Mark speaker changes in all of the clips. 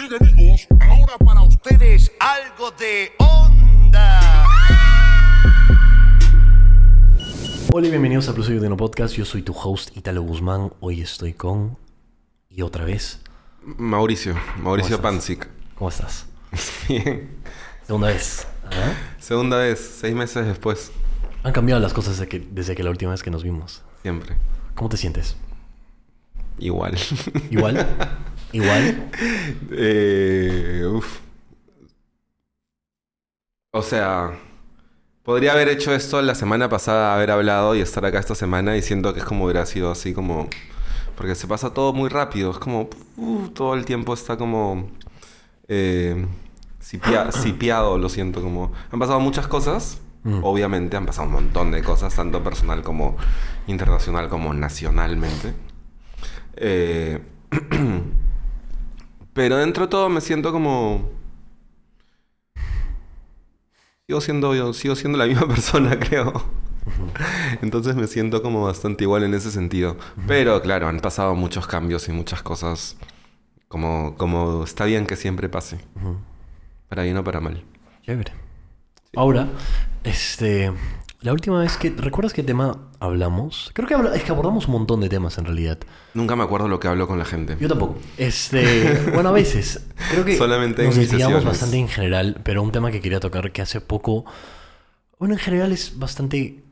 Speaker 1: Amigos, ahora para ustedes algo de onda.
Speaker 2: Hola y bienvenidos a Plus de No Podcast. Yo soy tu host Italo Guzmán. Hoy estoy con. Y otra vez.
Speaker 3: Mauricio, Mauricio. Pansic.
Speaker 2: ¿Cómo estás?
Speaker 3: Bien.
Speaker 2: Segunda vez. ¿Ah?
Speaker 3: Segunda vez, seis meses después.
Speaker 2: Han cambiado las cosas desde que, desde que la última vez que nos vimos.
Speaker 3: Siempre.
Speaker 2: ¿Cómo te sientes?
Speaker 3: Igual.
Speaker 2: ¿Igual? ¿Igual?
Speaker 3: Eh, uf. O sea, podría haber hecho esto la semana pasada, haber hablado y estar acá esta semana y siento que es como hubiera sido así como... Porque se pasa todo muy rápido, es como... uh, todo el tiempo está como... Eh, sipia- sipiado, lo siento, como... Han pasado muchas cosas,
Speaker 2: Mm.
Speaker 3: obviamente han pasado un montón de cosas, tanto personal como internacional como nacionalmente. Eh, pero dentro de todo me siento como... Sigo siendo yo, sigo siendo la misma persona, creo. Entonces me siento como bastante igual en ese sentido. Pero claro, han pasado muchos cambios y muchas cosas como, como está bien que siempre pase. Para bien o para mal.
Speaker 2: Chévere. Ahora, este. La última vez que. ¿Recuerdas qué tema hablamos? Creo que habla- es que abordamos un montón de temas en realidad.
Speaker 3: Nunca me acuerdo lo que hablo con la gente.
Speaker 2: Yo tampoco. Este. Bueno, a veces. Creo que
Speaker 3: Solamente en
Speaker 2: nos desviamos bastante en general, pero un tema que quería tocar que hace poco. Bueno, en general es bastante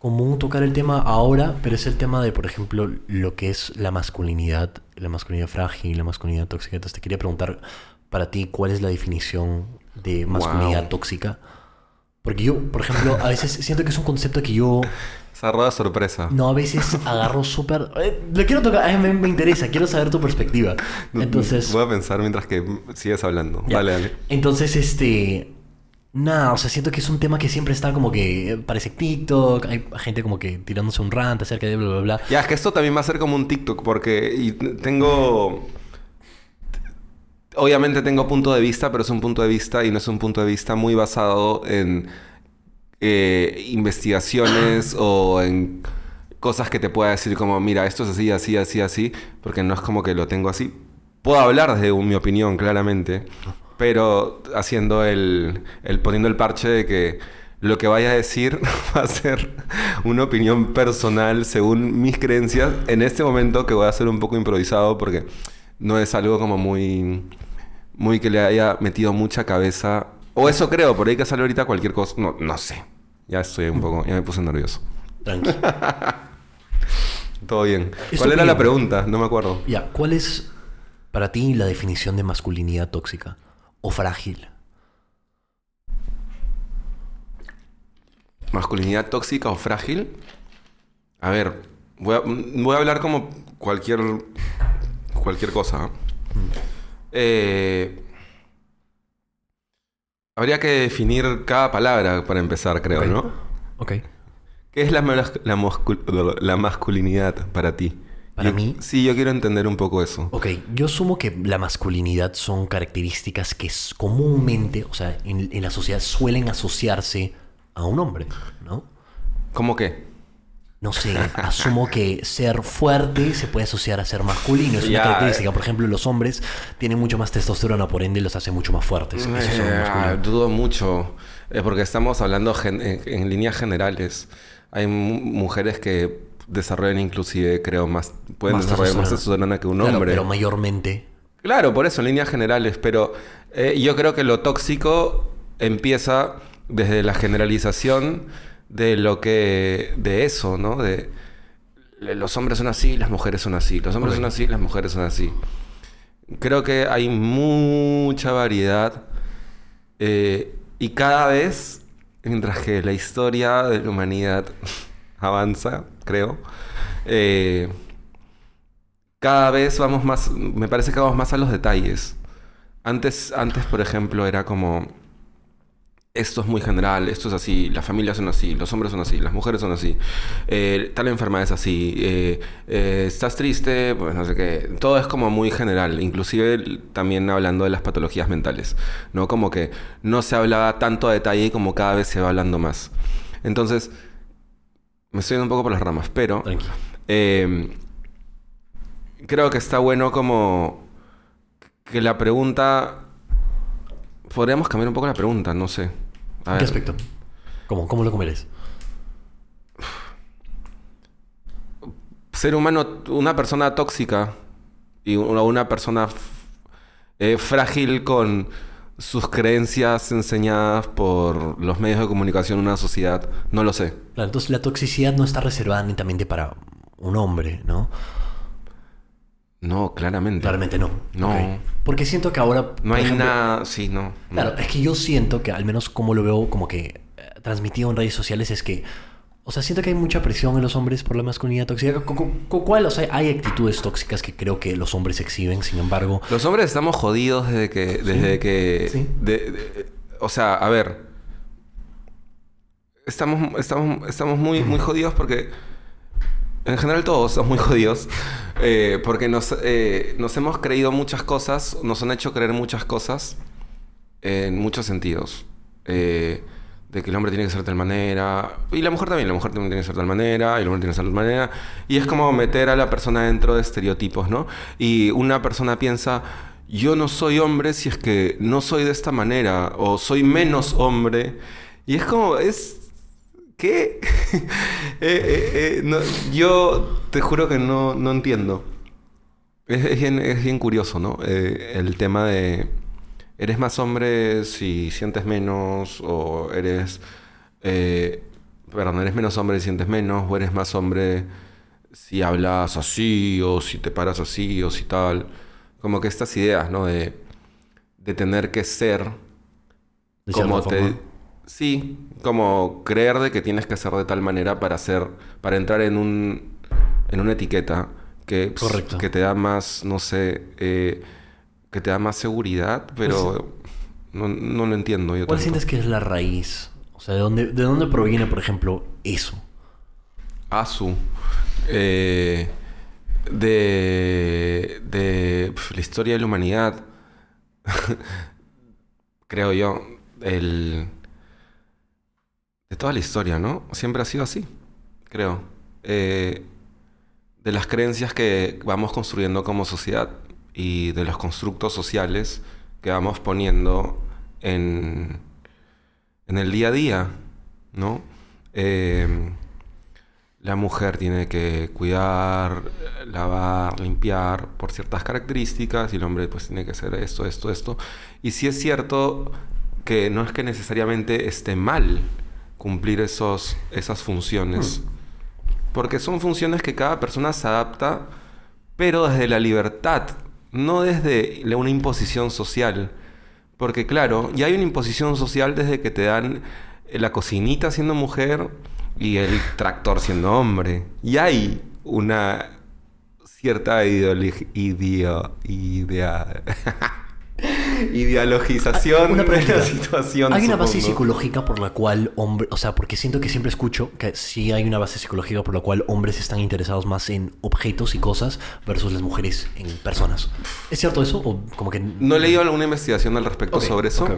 Speaker 2: común tocar el tema ahora, pero es el tema de, por ejemplo, lo que es la masculinidad, la masculinidad frágil, la masculinidad tóxica. Entonces te quería preguntar para ti cuál es la definición de masculinidad
Speaker 3: Wow.
Speaker 2: tóxica. Porque yo, por ejemplo, a veces siento que es un concepto que yo
Speaker 3: Esa rueda sorpresa.
Speaker 2: no, a veces agarro súper... Eh, lo quiero tocar, a mí me, me interesa, quiero saber tu perspectiva. Entonces...
Speaker 3: Voy a pensar mientras que sigues hablando.
Speaker 2: ya.
Speaker 3: Dale, dale.
Speaker 2: Entonces, este... Nada, o sea, siento que es un tema que siempre está como que... eh, Parece TikTok, hay gente como que tirándose un rant acerca de bla, bla, bla.
Speaker 3: Ya, es que esto también va a ser como un TikTok porque y tengo... Obviamente tengo punto de vista, pero es un punto de vista y no es un punto de vista muy basado en eh, investigaciones o en cosas que te pueda decir como, mira, esto es así, así, así, así, porque no es como que lo tengo así. Puedo hablar desde mi opinión, claramente, pero haciendo el, el poniendo el parche de que lo que vaya a decir va a ser una opinión personal según mis creencias en este momento que voy a ser un poco improvisado porque no es algo como muy muy que le haya metido mucha cabeza o eso creo, por ahí que sale ahorita cualquier cosa, no no sé. Ya estoy un poco, ya me puse nervioso.
Speaker 2: Tranqui.
Speaker 3: Todo bien. ¿Cuál era la pregunta? No me acuerdo.
Speaker 2: ya, ¿cuál es para ti la definición de masculinidad tóxica o frágil?
Speaker 3: ¿Masculinidad tóxica o frágil? A ver, voy a, voy a hablar como cualquier, cualquier cosa. ¿eh? Eh, habría que definir cada palabra para empezar, creo. ¿no?
Speaker 2: Ok.
Speaker 3: ¿Qué es la, mas- la, mascul- la masculinidad para ti?
Speaker 2: Para
Speaker 3: Yo-
Speaker 2: mí-
Speaker 3: Sí, yo quiero entender un poco eso.
Speaker 2: Ok, yo asumo que la masculinidad son características que comúnmente, o sea, en, en la sociedad suelen asociarse a un hombre, ¿no?
Speaker 3: ¿Cómo qué?
Speaker 2: No sé, asumo que ser fuerte se puede asociar a ser masculino, es una característica. Por ejemplo, los hombres tienen mucho más testosterona, por ende los hace mucho más fuertes.
Speaker 3: Eh, dudo mucho, eh, porque estamos hablando en, en líneas generales. Hay mu- mujeres que desarrollan inclusive, creo, más, pueden
Speaker 2: Más
Speaker 3: desarrollar más
Speaker 2: testosterona.
Speaker 3: testosterona que un
Speaker 2: Claro,
Speaker 3: hombre.
Speaker 2: pero mayormente.
Speaker 3: Claro, por eso, en líneas generales, pero eh, yo creo que lo tóxico empieza desde la generalización de lo que, de eso, ¿no? De los hombres son así, las mujeres son así, los hombres son así, las mujeres son así. Creo que hay mucha variedad eh, y cada vez, mientras que la historia de la humanidad avanza, creo, eh, cada vez vamos más, me parece que vamos más a los detalles. Antes, antes, por ejemplo, era como, esto es muy general, esto es así, las familias son así, los hombres son así, las mujeres son así, eh, tal enfermedad es así, eh, eh, estás triste, pues no sé qué, todo es como muy general, inclusive también hablando de las patologías mentales, ¿no? Como que no se hablaba tanto a detalle como cada vez se va hablando más. Entonces, me estoy yendo un poco por las ramas, pero... Creo que está bueno como que la pregunta... Podríamos cambiar un poco la pregunta, no sé. A
Speaker 2: ¿En qué
Speaker 3: ver.
Speaker 2: aspecto? ¿Cómo, cómo lo comeres?
Speaker 3: ser humano, una persona tóxica y una, una persona eh, frágil con sus creencias enseñadas por los medios de comunicación en una sociedad, no lo sé.
Speaker 2: Claro, entonces la toxicidad no está reservada netamente para un hombre, ¿no?
Speaker 3: No, claramente.
Speaker 2: Claramente no.
Speaker 3: No.
Speaker 2: Porque siento que ahora...
Speaker 3: No hay
Speaker 2: ejemplo,
Speaker 3: nada, sí, no. no.
Speaker 2: Claro, es que yo siento que al menos como lo veo como que eh, transmitido en redes sociales es que, o sea, siento que hay mucha presión en los hombres por la masculinidad tóxica. ¿Con, con- con cuál? O sea, hay actitudes tóxicas que creo que los hombres exhiben, sin embargo,
Speaker 3: Los hombres estamos jodidos desde que... Desde que
Speaker 2: Sí.
Speaker 3: de- de- o sea, a ver. Estamos, estamos, estamos muy, muy jodidos porque... En general todos estamos muy jodidos. eh, porque nos, eh, nos hemos creído muchas cosas. Nos han hecho creer muchas cosas. En muchos sentidos. Eh, de que el hombre tiene que ser de tal manera. Y la mujer también. La mujer también tiene que ser de tal manera. Y el hombre tiene que ser de tal manera. Y es como meter a la persona dentro de estereotipos, ¿no? Y una persona piensa... Yo no soy hombre si es que no soy de esta manera. O soy menos hombre. Y es como... Es, ¿Qué? Eh, eh, eh, no, yo te juro que no, no entiendo. Es, es bien, es bien curioso, ¿no? El tema de... ¿Eres más hombre si sientes menos? ¿O eres... perdón, ¿eres menos hombre si sientes menos? ¿O eres más hombre si hablas así? ¿O si te paras así? ¿O si tal? Como que estas ideas, ¿no? De, de tener que ser
Speaker 2: de
Speaker 3: como te
Speaker 2: forma.
Speaker 3: Sí como creer de que tienes que ser de tal manera para ser para entrar en un en una etiqueta que pues,
Speaker 2: Correcto.
Speaker 3: que te da más no sé eh, que te da más seguridad pero no, no lo entiendo yo
Speaker 2: ¿Cuál sientes que es la raíz? O sea, ¿de dónde, ¿de dónde proviene, por ejemplo, eso?
Speaker 3: Asu eh, de de pf, la historia de la humanidad creo yo el de toda la historia no siempre ha sido así creo. Eh, de las creencias que vamos construyendo como sociedad y de los constructos sociales que vamos poniendo en en el día a día no Eh, la mujer tiene que cuidar, lavar, limpiar por ciertas características y el hombre pues tiene que hacer esto, esto, esto. Y sí es cierto que no es que necesariamente esté mal cumplir esos, esas funciones, porque son funciones que cada persona se adapta, pero desde la libertad, no desde una imposición social. Porque claro, ya hay una imposición social desde que te dan la cocinita siendo mujer y el tractor siendo hombre. Y hay una cierta ideologi- ideo- idea- ideologización
Speaker 2: Una
Speaker 3: de la situación.
Speaker 2: ¿Hay una base psicológica por la cual hombre, o sea, porque siento que siempre escucho que sí hay una base psicológica por la cual hombres están interesados más en objetos y cosas versus las mujeres en personas. ¿Es cierto eso o como que
Speaker 3: No he leído alguna investigación al respecto sobre eso.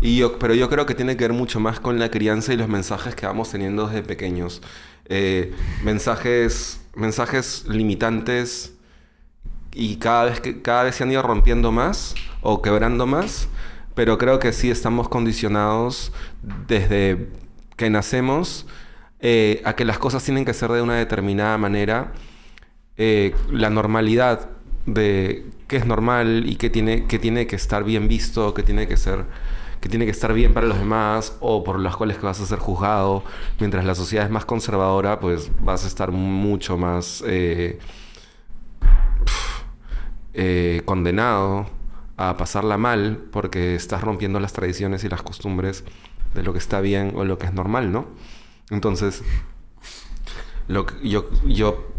Speaker 3: Y yo, pero yo creo que tiene que ver mucho más con la crianza y los mensajes que vamos teniendo desde pequeños. Eh, mensajes, mensajes limitantes y cada vez, que, cada vez se han ido rompiendo más o quebrando más, pero creo que sí estamos condicionados desde que nacemos eh, a que las cosas tienen que ser de una determinada manera eh, la normalidad de qué es normal y qué tiene, qué tiene que estar bien visto, qué tiene que ser, que tiene que estar bien para los demás o por las cuales que vas a ser juzgado. Mientras la sociedad es más conservadora, pues vas a estar mucho más eh, eh, condenado a pasarla mal porque estás rompiendo las tradiciones y las costumbres de lo que está bien o lo que es normal, ¿no? Entonces, lo que- yo,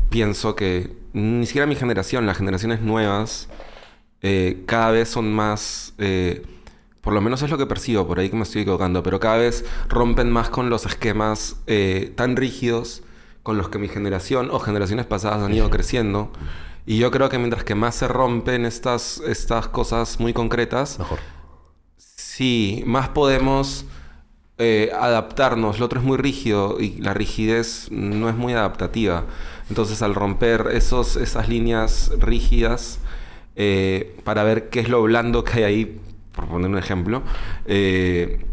Speaker 3: pienso que ni siquiera mi generación, las generaciones nuevas, eh, cada vez son más, eh, por lo menos es lo que percibo, por ahí que me estoy equivocando, pero cada vez rompen más con los esquemas tan rígidos con los que mi generación o generaciones pasadas han ido creciendo. Y yo creo que mientras que más se rompen estas, estas cosas muy concretas,
Speaker 2: mejor?
Speaker 3: Sí, más podemos eh, adaptarnos. Lo otro es muy rígido y la rigidez no es muy adaptativa. Entonces, al romper esos, esas líneas rígidas, eh, para ver qué es lo blando que hay ahí, por poner un ejemplo, eh,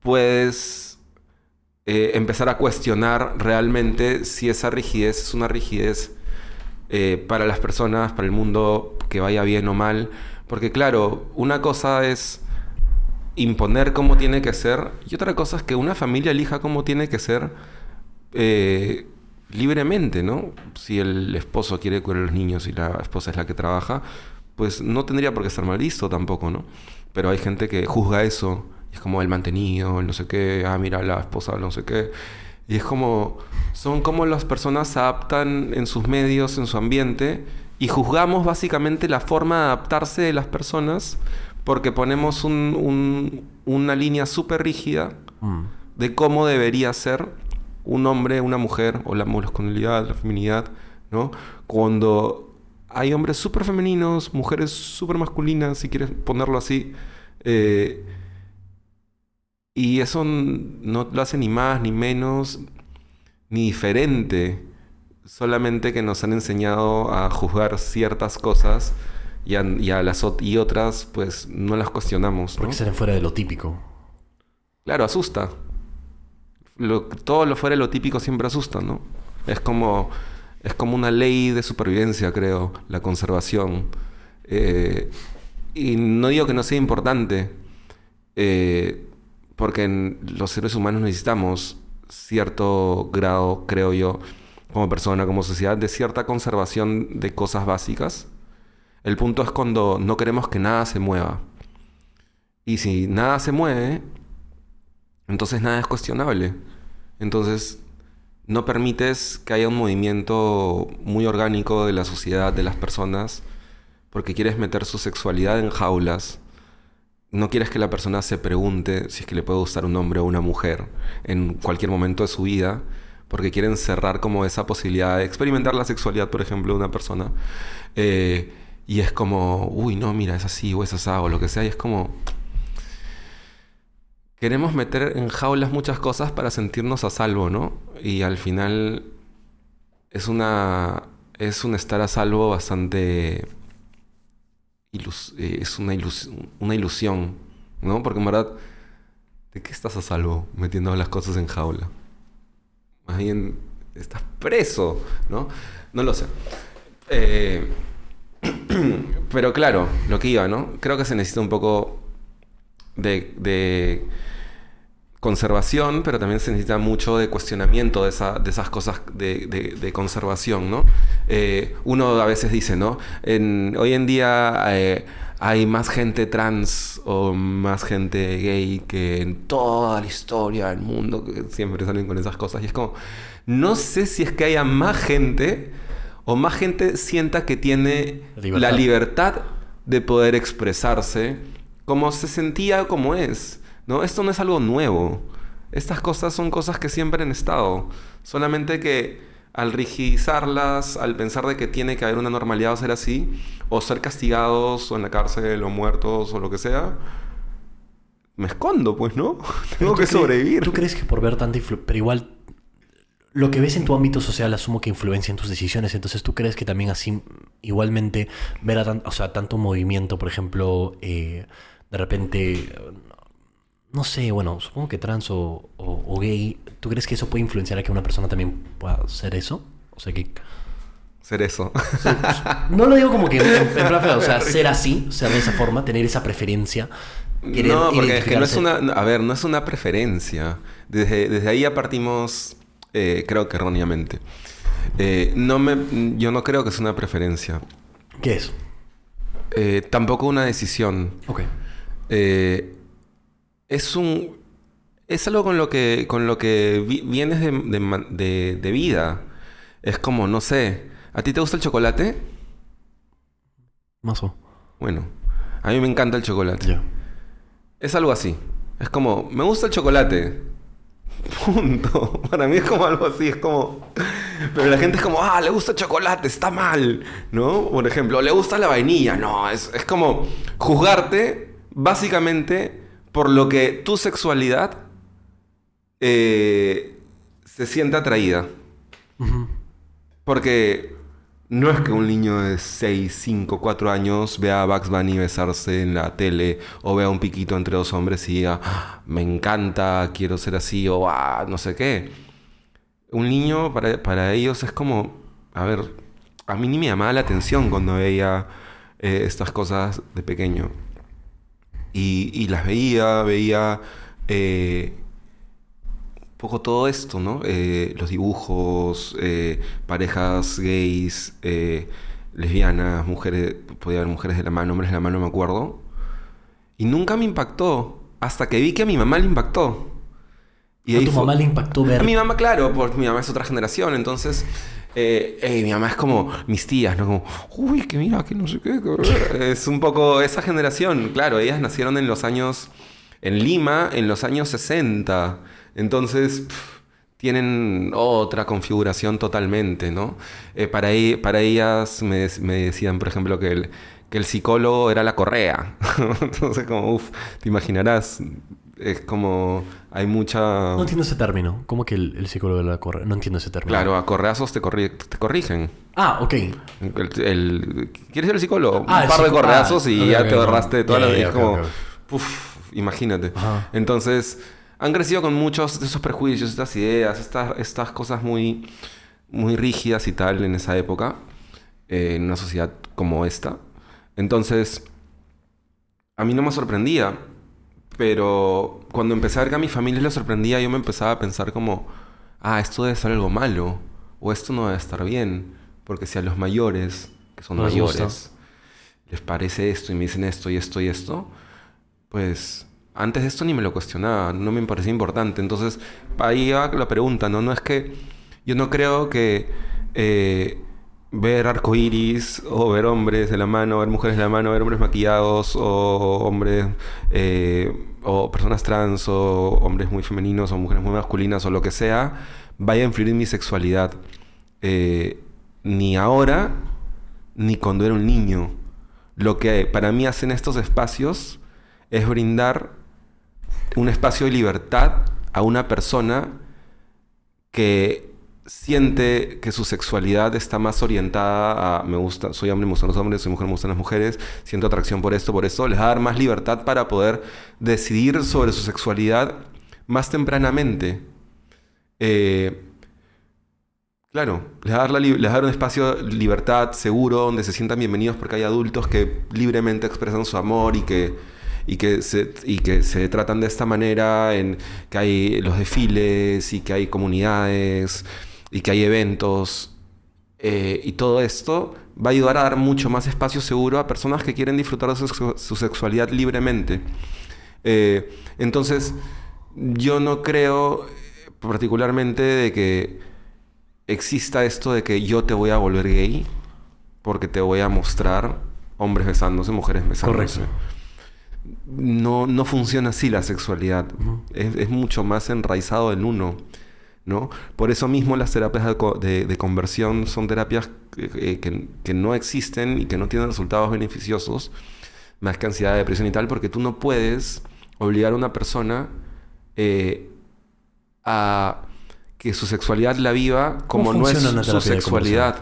Speaker 3: puedes empezar a cuestionar realmente si esa rigidez es una rigidez eh, para las personas, para el mundo, que vaya bien o mal. Porque claro, una cosa es imponer cómo tiene que ser y otra cosa es que una familia elija cómo tiene que ser eh, libremente, ¿no? Si el esposo quiere cuidar a los niños y la esposa es la que trabaja, pues no tendría por qué estar mal visto tampoco, ¿no? Pero hay gente que juzga eso, es como el mantenido, el no sé qué, ah, mira, la esposa, no sé qué. Y es como, son como las personas se adaptan en sus medios, en su ambiente, y juzgamos básicamente la forma de adaptarse de las personas porque ponemos un- un- una línea súper rígida
Speaker 2: Mm.
Speaker 3: de cómo debería ser un hombre, una mujer, o la masculinidad, la feminidad, ¿no? Cuando hay hombres súper femeninos, mujeres súper masculinas, si quieres ponerlo así, eh, y eso no lo hace ni más, ni menos, ni diferente, solamente que nos han enseñado a juzgar ciertas cosas y a, y a las y otras, pues no las cuestionamos. ¿no?
Speaker 2: Porque salen fuera de lo típico.
Speaker 3: Claro, asusta. Lo- todo lo fuera de lo típico siempre asusta, ¿no? Es como, es como una ley de supervivencia, creo, la conservación. Eh, y no digo que no sea importante, eh, porque en los seres humanos necesitamos cierto grado, creo yo, como persona, como sociedad, de cierta conservación de cosas básicas. El punto es cuando no queremos que nada se mueva. Y si nada se mueve, entonces nada es cuestionable. Entonces no permites que haya un movimiento muy orgánico de la sociedad, de las personas, porque quieres meter su sexualidad en jaulas. No quieres que la persona se pregunte si es que le puede gustar un hombre o una mujer en cualquier momento de su vida, porque quieren cerrar como esa posibilidad de experimentar la sexualidad, por ejemplo, de una persona. Eh, y es como, uy, no, mira, es así o es así o lo que sea. Y es como, queremos meter en jaulas muchas cosas para sentirnos a salvo, ¿no? Y al final es una es un estar a salvo bastante eh, es una, ilus- una ilusión, ¿no? Porque en verdad ¿de qué estás a salvo metiendo las cosas en jaula? Más bien estás preso, ¿no? No lo sé. Eh, pero claro, lo que iba, ¿no? Creo que se necesita un poco de, de conservación, pero también se necesita mucho de cuestionamiento de, esa- de esas cosas de, de- de conservación, ¿no? Eh, uno a veces dice, ¿no? En- hoy en día eh, hay más gente trans o más gente gay que en toda la historia del mundo, que siempre salen con esas cosas. Y es como, no sé si es que haya más gente o más gente sienta que tiene
Speaker 2: Libertad.
Speaker 3: la libertad de poder expresarse como se sentía como es. ¿No? Esto no es algo nuevo. Estas cosas son cosas que siempre han estado. Solamente que al rigidizarlas, al pensar de que tiene que haber una normalidad o ser así, o ser castigados o en la cárcel o muertos o lo que sea, me escondo, pues, ¿no? Tengo
Speaker 2: ¿Tú
Speaker 3: que sobrevivir.
Speaker 2: ¿Tú crees que por ver tanta influencia... Pero igual, lo que ves en tu ámbito social asumo que influencia en tus decisiones. Entonces, ¿tú crees que también así, igualmente, ver a tan- o sea, tanto movimiento, por ejemplo, eh, de repente... No sé, bueno, supongo que trans o, o- o gay, ¿tú crees que eso puede influenciar a que una persona también pueda ser eso? O sea, que...
Speaker 3: Ser eso.
Speaker 2: No lo digo como que en, en plan feo, o sea, ser así, ser de esa forma, tener esa preferencia. querer
Speaker 3: no, porque es que no es una... A ver, no es una preferencia. Desde, desde ahí ya partimos, eh, creo que erróneamente. Eh, no me, yo no creo que es una preferencia.
Speaker 2: ¿Qué es?
Speaker 3: Eh, tampoco una decisión.
Speaker 2: Ok.
Speaker 3: Eh, es un. Es algo con lo que, con lo que vi- vienes de, de de- de vida. Es como, no sé. ¿A ti te gusta el chocolate?
Speaker 2: Mazo.
Speaker 3: Bueno, a mí me encanta el chocolate. Es algo así. Es como, me gusta el chocolate. Punto. Para mí es como algo así, es como... Pero la gente es como, ah, le gusta el chocolate, está mal. ¿No? Por ejemplo, le gusta la vainilla. No, es, es como juzgarte básicamente por lo que tu sexualidad eh, se siente atraída. Porque No es que un niño de 6, 5, 4 años vea a Bugs Bunny besarse en la tele o vea un piquito entre dos hombres y diga, "Ah, me encanta, quiero ser así o ah, no sé qué. Un niño para, para ellos es como, a ver, a mí ni me llamaba la atención cuando veía eh, estas cosas de pequeño. Y, y las veía, veía eh, un poco todo esto, ¿no? Eh, los dibujos, eh, parejas gays, lesbianas, mujeres, podía haber mujeres de la mano, hombres de la mano, no me acuerdo. Y nunca me impactó, hasta que vi que a mi mamá le impactó. Y
Speaker 2: ¿A tu mamá le impactó ver?
Speaker 3: a mi mamá, claro, porque mi mamá es otra generación, entonces eh, mi mamá es como mis tías, ¿no? Uy, que mira, que no sé qué. que-". Es un poco esa generación, claro, ellas nacieron en los años, en Lima, en los años 60, entonces tienen otra configuración totalmente, ¿no? Eh, para, e- para ellas me, me decían, por ejemplo, que el, que el psicólogo era la correa. entonces, como, uff, te imaginarás, es como, hay mucha...
Speaker 2: No entiendo ese término. ¿Cómo que el, el psicólogo la corre? No entiendo ese término.
Speaker 3: Claro, a correazos te, corri- te corrigen.
Speaker 2: Ah, ok.
Speaker 3: El, el- ¿Quieres ser el psicólogo?
Speaker 2: Ah,
Speaker 3: Un par de correazos
Speaker 2: ah,
Speaker 3: y
Speaker 2: ok,
Speaker 3: ya te ahorraste de toda la
Speaker 2: ya,
Speaker 3: Es como, uf, imagínate.
Speaker 2: Ajá.
Speaker 3: Entonces, han crecido con muchos de esos prejuicios, estas ideas, estas, estas cosas muy, muy rígidas y tal en esa época, eh, en una sociedad como esta. Entonces, a mí no me sorprendía, pero cuando empecé a ver que a mi familia le sorprendía, yo me empezaba a pensar como, ah, esto debe ser algo malo, o esto no debe estar bien, porque si a los mayores, que son
Speaker 2: No les gusta.
Speaker 3: mayores, les parece esto y me dicen esto y esto y esto, pues antes de esto ni me lo cuestionaba, no me parecía importante. Entonces, ahí va la pregunta, ¿no? No es que yo no creo que eh, ver arcoíris o ver hombres de la mano, ver mujeres de la mano, ver hombres maquillados o hombres eh, o personas trans o hombres muy femeninos o mujeres muy masculinas o lo que sea, vaya a influir en mi sexualidad. Eh, ni ahora ni cuando era un niño. Lo que para mí hacen estos espacios es brindar un espacio de libertad a una persona que siente que su sexualidad está más orientada a me gusta, soy hombre, me gustan los hombres, soy mujer, me gustan las mujeres, siento atracción por esto, por esto, les va a dar más libertad para poder decidir sobre su sexualidad más tempranamente. Eh, Claro, les va a dar, un espacio libertad, seguro, donde se sientan bienvenidos porque hay adultos que libremente expresan su amor y que, y que, se, y que se tratan de esta manera, en que hay los desfiles y que hay comunidades y que hay eventos. eh, y todo esto va a ayudar a dar mucho más espacio seguro a personas que quieren disfrutar de su, sexu- su sexualidad libremente. Eh, entonces, yo no creo eh, particularmente de que exista esto de que yo te voy a volver gay porque te voy a mostrar hombres besándose, mujeres besándose.
Speaker 2: Correcto.
Speaker 3: No, no funciona así la sexualidad. Es mucho más enraizado en uno. ¿No? Por eso mismo las terapias de, co- de- de conversión son terapias que, eh, que- que no existen y que no tienen resultados beneficiosos, más que ansiedad, depresión y tal, porque tú no puedes obligar a una persona eh, a que su sexualidad la viva como
Speaker 2: ¿Cómo
Speaker 3: no es su sexualidad.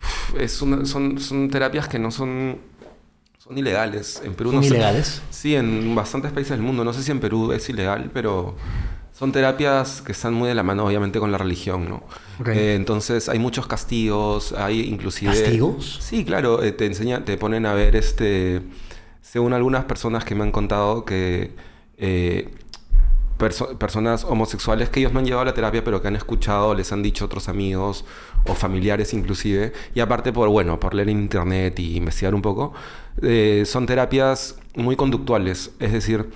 Speaker 3: Uf, es una- son, son terapias que no son, son ilegales. En Perú
Speaker 2: ¿Son
Speaker 3: no
Speaker 2: ilegales?
Speaker 3: Sí, en bastantes países del mundo. No sé si en Perú es ilegal, pero son terapias que están muy de la mano, obviamente, con la religión, ¿no?
Speaker 2: Ok.
Speaker 3: Eh, entonces hay muchos castigos, hay inclusive...
Speaker 2: ¿Castigos?
Speaker 3: Sí, claro. eh, te enseñan, te ponen a ver, este... Según algunas personas que me han contado que... eh, perso- personas homosexuales que ellos no han llevado a la terapia, pero que han escuchado, les han dicho otros amigos o familiares inclusive, y aparte por, bueno, por leer en internet y investigar un poco, son terapias muy conductuales, es decir,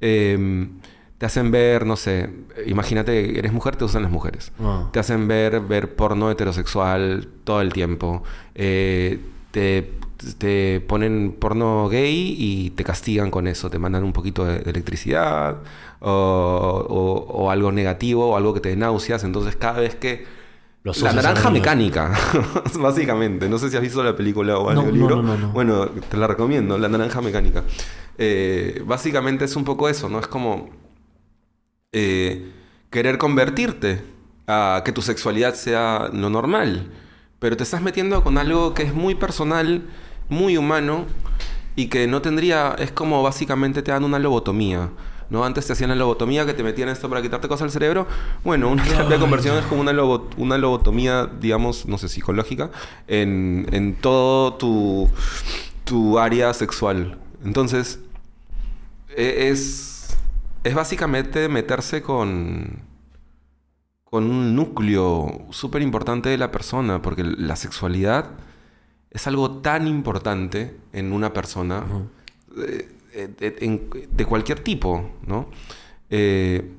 Speaker 3: em, te hacen ver, no sé, imagínate, eres mujer, te usan las mujeres.
Speaker 2: Ah.
Speaker 3: Te hacen ver, ver porno heterosexual todo el tiempo. Eh, te, te ponen porno gay y te castigan con eso. Te mandan un poquito de, de electricidad o, o- o algo negativo o algo que te náuseas. Entonces cada vez que... La naranja mecánica, básicamente. No sé si has visto la película o
Speaker 2: No,
Speaker 3: el
Speaker 2: no,
Speaker 3: libro.
Speaker 2: no, no, no.
Speaker 3: Bueno, te la recomiendo, La naranja mecánica. Eh, básicamente es un poco eso, ¿no? Es como eh, querer convertirte a que tu sexualidad sea lo normal. pero te estás metiendo con algo que es muy personal, muy humano y que no tendría, es como básicamente te dan una lobotomía. ¿no? Antes te hacían la lobotomía que te metían esto para quitarte cosas del cerebro. Bueno, una terapia de conversión es como una, lobo- una lobotomía, digamos, no sé, psicológica, en, en todo tu, tu área sexual. Entonces, e- es, es básicamente meterse con, con un núcleo súper importante de la persona, porque la sexualidad es algo tan importante en una persona, eh, eh, en- de cualquier tipo, ¿no? Eh,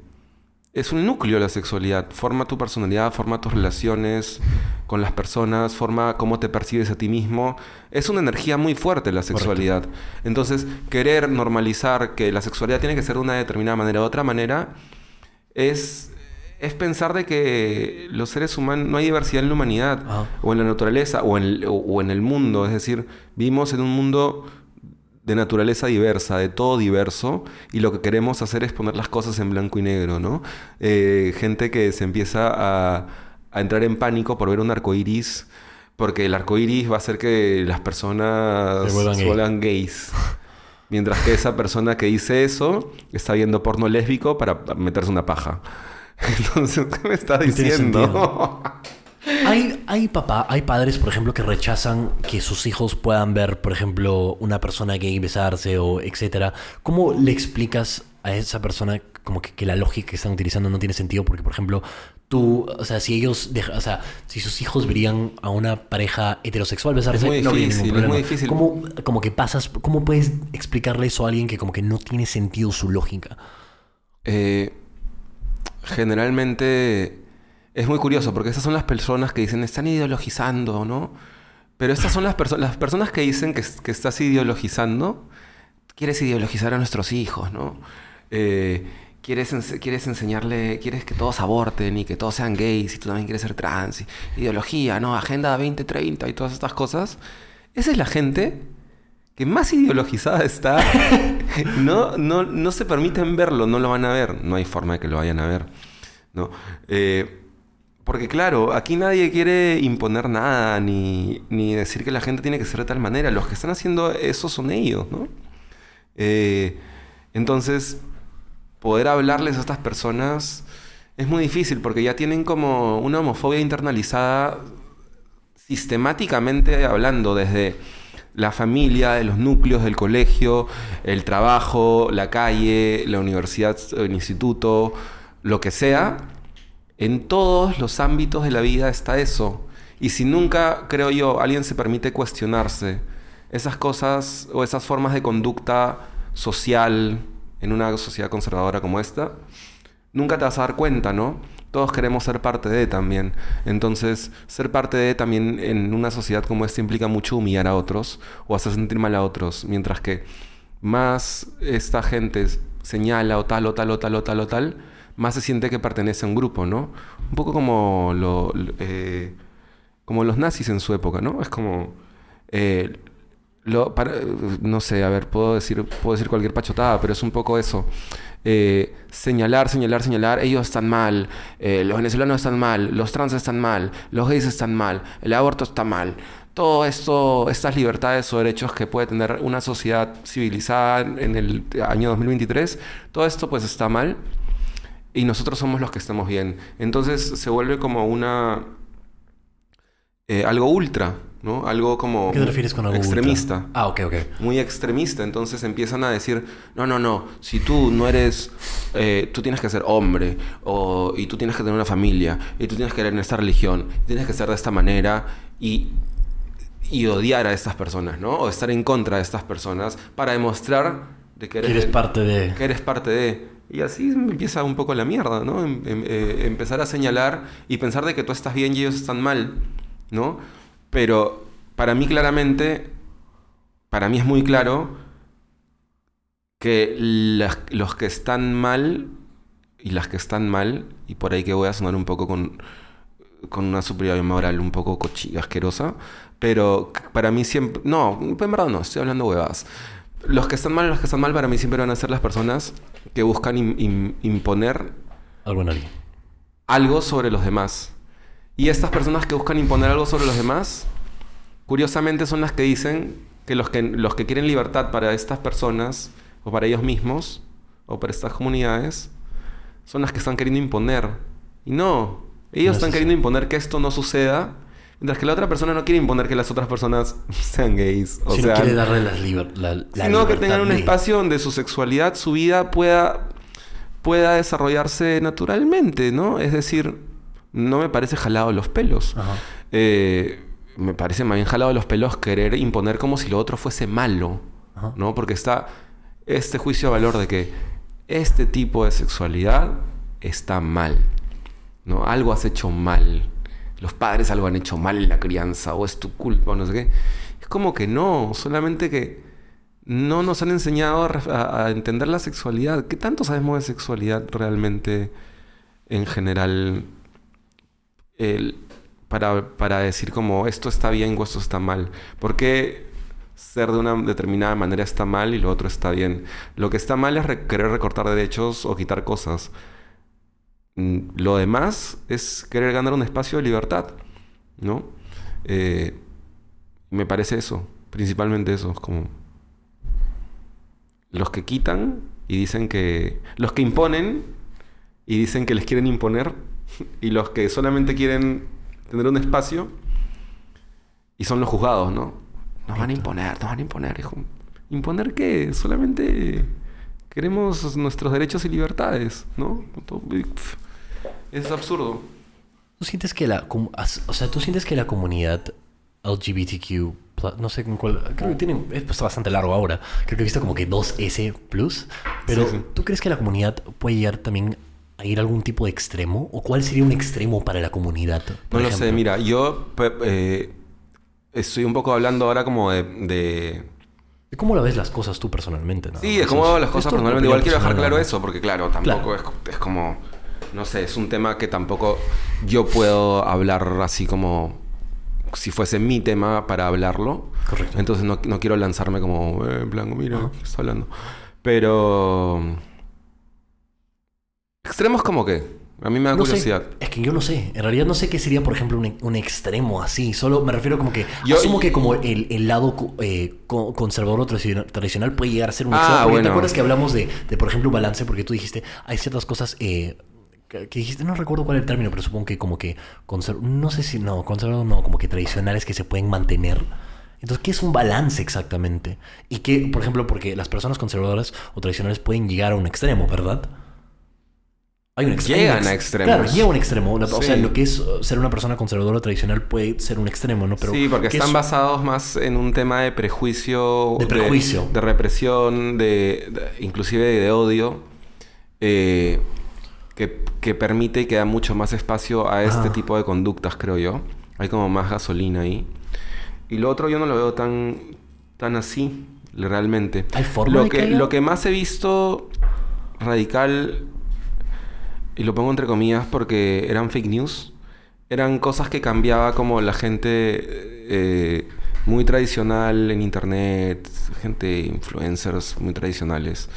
Speaker 3: es un núcleo la sexualidad, forma tu personalidad, forma tus relaciones con las personas, forma cómo te percibes a ti mismo. Es una energía muy fuerte la sexualidad. Entonces, querer normalizar que la sexualidad tiene que ser de una determinada manera o de otra manera es, es pensar de que los seres humanos, no hay diversidad en la humanidad,
Speaker 2: Ajá.
Speaker 3: o en la naturaleza, o en, o- o en el mundo. Es decir, vivimos en un mundo de naturaleza diversa, de todo diverso, y lo que queremos hacer es poner las cosas en blanco y negro, ¿no? Eh, gente que se empieza a, a entrar en pánico por ver un arco iris, porque el arco iris va a hacer que las personas
Speaker 2: Se vuelvan
Speaker 3: se
Speaker 2: gay.
Speaker 3: vuelvan gays. Mientras que esa persona que dice eso está viendo porno lésbico para meterse una paja. Entonces, ¿qué me está diciendo?
Speaker 2: Hay, hay papá, hay padres, por ejemplo, que rechazan que sus hijos puedan ver, por ejemplo, una persona gay besarse o etcétera. ¿Cómo le explicas a esa persona como que, que la lógica que están utilizando no tiene sentido? Porque, por ejemplo, tú, o sea, si ellos, deja- o sea, si sus hijos verían a una pareja heterosexual besarse,
Speaker 3: Es muy
Speaker 2: no
Speaker 3: difícil,
Speaker 2: ningún
Speaker 3: es
Speaker 2: problema.
Speaker 3: muy difícil.
Speaker 2: ¿Cómo, como que pasas, cómo puedes explicarle eso a alguien que como que no tiene sentido su lógica?
Speaker 3: Eh, generalmente es muy curioso porque esas son las personas que dicen están ideologizando, ¿no? Pero estas son las, perso- las personas que dicen que, que estás ideologizando. Quieres ideologizar a nuestros hijos, ¿no? Eh, quieres, quieres enseñarle, quieres que todos aborten y que todos sean gays y tú también quieres ser trans. y ideología, ¿no? Agenda 2030 y todas estas cosas. Esa es la gente que más ideologizada está, no, no, no se permiten verlo, no lo van a ver. No hay forma de que lo vayan a ver. ¿no? Eh, porque claro, aquí nadie quiere imponer nada, ni, ni decir que la gente tiene que ser de tal manera. Los que están haciendo eso son ellos, ¿no? Eh, entonces, poder hablarles a estas personas es muy difícil porque ya tienen como una homofobia internalizada sistemáticamente hablando desde la familia, de los núcleos del colegio, el trabajo, la calle, la universidad, el instituto, lo que sea, en todos los ámbitos de la vida está eso. Y si nunca, creo yo, alguien se permite cuestionarse esas cosas o esas formas de conducta social en una sociedad conservadora como esta, nunca te vas a dar cuenta, ¿no? Todos queremos ser parte de también. Entonces, ser parte de también en una sociedad como esta implica mucho humillar a otros o hacer sentir mal a otros. Mientras que más esta gente señala o tal o tal o tal o tal o tal, más se siente que pertenece a un grupo, ¿no? Un poco como, lo, eh, como los nazis en su época, ¿no? Es como... eh, no sé, a ver, puedo decir, puedo decir cualquier pachotada, pero es un poco eso. Eh, señalar, señalar, señalar, ellos están mal, los venezolanos están mal, los trans están mal, los gays están mal, el aborto está mal. Todo esto, estas libertades o derechos que puede tener una sociedad civilizada en el año 2023, todo esto pues está mal y nosotros somos los que estamos bien. Entonces se vuelve como una... eh, algo ultra, ¿no? Algo como...
Speaker 2: ¿Qué te refieres con algo ultra?
Speaker 3: Extremista
Speaker 2: Ah, ok, ok.
Speaker 3: muy extremista. Entonces empiezan a decir, no, no, no, si tú no eres, eh, tú tienes que ser hombre, o, y tú tienes que tener una familia, y tú tienes que creer en esta religión, y tienes que ser de esta manera, y, y odiar a estas personas, ¿no? O estar en contra de estas personas para demostrar de que eres,
Speaker 2: Que eres
Speaker 3: del-
Speaker 2: parte de...
Speaker 3: que eres parte de... Y así empieza un poco la mierda, ¿no? Em- em- eh, empezar a señalar y pensar de que tú estás bien y ellos están mal, ¿no? Pero para mí claramente, para mí es muy claro que los que están mal y las que están mal, y por ahí que voy a sonar un poco con, con una superioridad moral un poco cochi- asquerosa, pero para mí siempre... No, en verdad no, estoy hablando huevadas. Los que están mal, los que están mal para mí siempre van a ser las personas que buscan im- im- imponer
Speaker 2: Algo en alguien.
Speaker 3: algo sobre los demás. Y estas personas que buscan imponer algo sobre los demás, curiosamente son las que dicen que los que, los que quieren libertad para estas personas, o para ellos mismos, o para estas comunidades, son las que están queriendo imponer. Y no, ellos
Speaker 2: No
Speaker 3: están queriendo imponer que esto no suceda, mientras que la otra persona no quiere imponer que las otras personas sean gays. O
Speaker 2: si
Speaker 3: sea,
Speaker 2: no quiere darle las liber- la, la
Speaker 3: sino que tengan un
Speaker 2: de-
Speaker 3: espacio donde su sexualidad, su vida pueda, pueda desarrollarse naturalmente, ¿no? Es decir, no me parece jalado los pelos.
Speaker 2: Ajá.
Speaker 3: Eh, me parece más bien jalado los pelos querer imponer como si lo otro fuese malo,
Speaker 2: Ajá.
Speaker 3: ¿no? Porque está este juicio de valor de que este tipo de sexualidad está mal, ¿no? Algo has hecho mal. Los padres algo han hecho mal en la crianza o es tu culpa o no sé qué. Es como que no, solamente que no nos han enseñado a, a- entender la sexualidad. ¿Qué tanto sabemos de sexualidad realmente en general? el- para, para decir como esto está bien o esto está mal. ¿Por qué ser de una determinada manera está mal y lo otro está bien? Lo que está mal es re- querer recortar derechos o quitar cosas. Mm, Lo demás es querer ganar un espacio de libertad, ¿no? Eh, me parece eso, principalmente eso, es como los que quitan y dicen que los que imponen y dicen que les quieren imponer y los que solamente quieren tener un espacio y son los juzgados, ¿no? Nos van a imponer, nos van a imponer, hijo. ¿Imponer qué? Solamente queremos nuestros derechos y libertades, ¿no? Es absurdo.
Speaker 2: ¿Tú sientes que la... O sea, ¿tú sientes que la comunidad LGBTQ... No sé con cuál... Creo que tiene... Es pues, bastante largo ahora. Creo que he visto como que 2S+. Pero,
Speaker 3: Sí, sí.
Speaker 2: ¿tú crees que la comunidad puede llegar también a ir a algún tipo de extremo? ¿O cuál sería un extremo para la comunidad?
Speaker 3: No lo sé, mira, yo eh, estoy un poco hablando ahora como de- de
Speaker 2: ¿De ¿Cómo la ves las cosas tú personalmente? nada
Speaker 3: Sí, de cómo hago las cosas personalmente. Igual quiero dejar claro eso, porque claro, tampoco
Speaker 2: Claro.
Speaker 3: Es, es como, no sé, es un tema que tampoco yo puedo hablar así como si fuese mi tema para hablarlo.
Speaker 2: Correcto.
Speaker 3: Entonces no, no quiero lanzarme como, eh, en blanco, mira. ¿qué está hablando? Pero... Extremos como que, a mí me da
Speaker 2: No sé,
Speaker 3: curiosidad.
Speaker 2: es que yo no sé. En realidad no sé qué sería, por ejemplo, un, un extremo así. Solo me refiero como que...
Speaker 3: Yo-
Speaker 2: asumo que como el, el lado eh, co- conservador o tradicional, puede llegar a ser un
Speaker 3: Ah,
Speaker 2: extremo. Porque
Speaker 3: bueno.
Speaker 2: ¿Te acuerdas que hablamos de, de, por ejemplo, balance? Porque tú dijiste, hay ciertas cosas... eh, que dijiste, no recuerdo cuál es el término, pero supongo que como que... no sé si... No, conservador no, como que tradicionales que se pueden mantener. Entonces, ¿qué es un balance exactamente? Y que, por ejemplo, porque las personas conservadoras o tradicionales pueden llegar a un extremo, ¿verdad? Hay un extremo.
Speaker 3: Llegan a extremos.
Speaker 2: Claro, llega a un extremo. Una- O sea, lo que es ser una persona conservadora tradicional puede ser un extremo, ¿no? Pero
Speaker 3: sí, porque
Speaker 2: ¿qué
Speaker 3: están
Speaker 2: es-
Speaker 3: basados más en un tema de prejuicio.
Speaker 2: De prejuicio.
Speaker 3: De, represión, de, de- inclusive de odio. eh, que, que permite y que da mucho más espacio a este
Speaker 2: Ah.
Speaker 3: tipo de conductas, creo yo. Hay como más gasolina ahí. Y lo otro yo no lo veo tan, tan así, realmente.
Speaker 2: ¿Hay forma
Speaker 3: lo
Speaker 2: de
Speaker 3: que,
Speaker 2: que haya?
Speaker 3: Lo que más he visto radical, y lo pongo entre comillas porque eran fake news, eran cosas que cambiaba como la gente eh, muy tradicional en internet, gente, influencers muy tradicionales,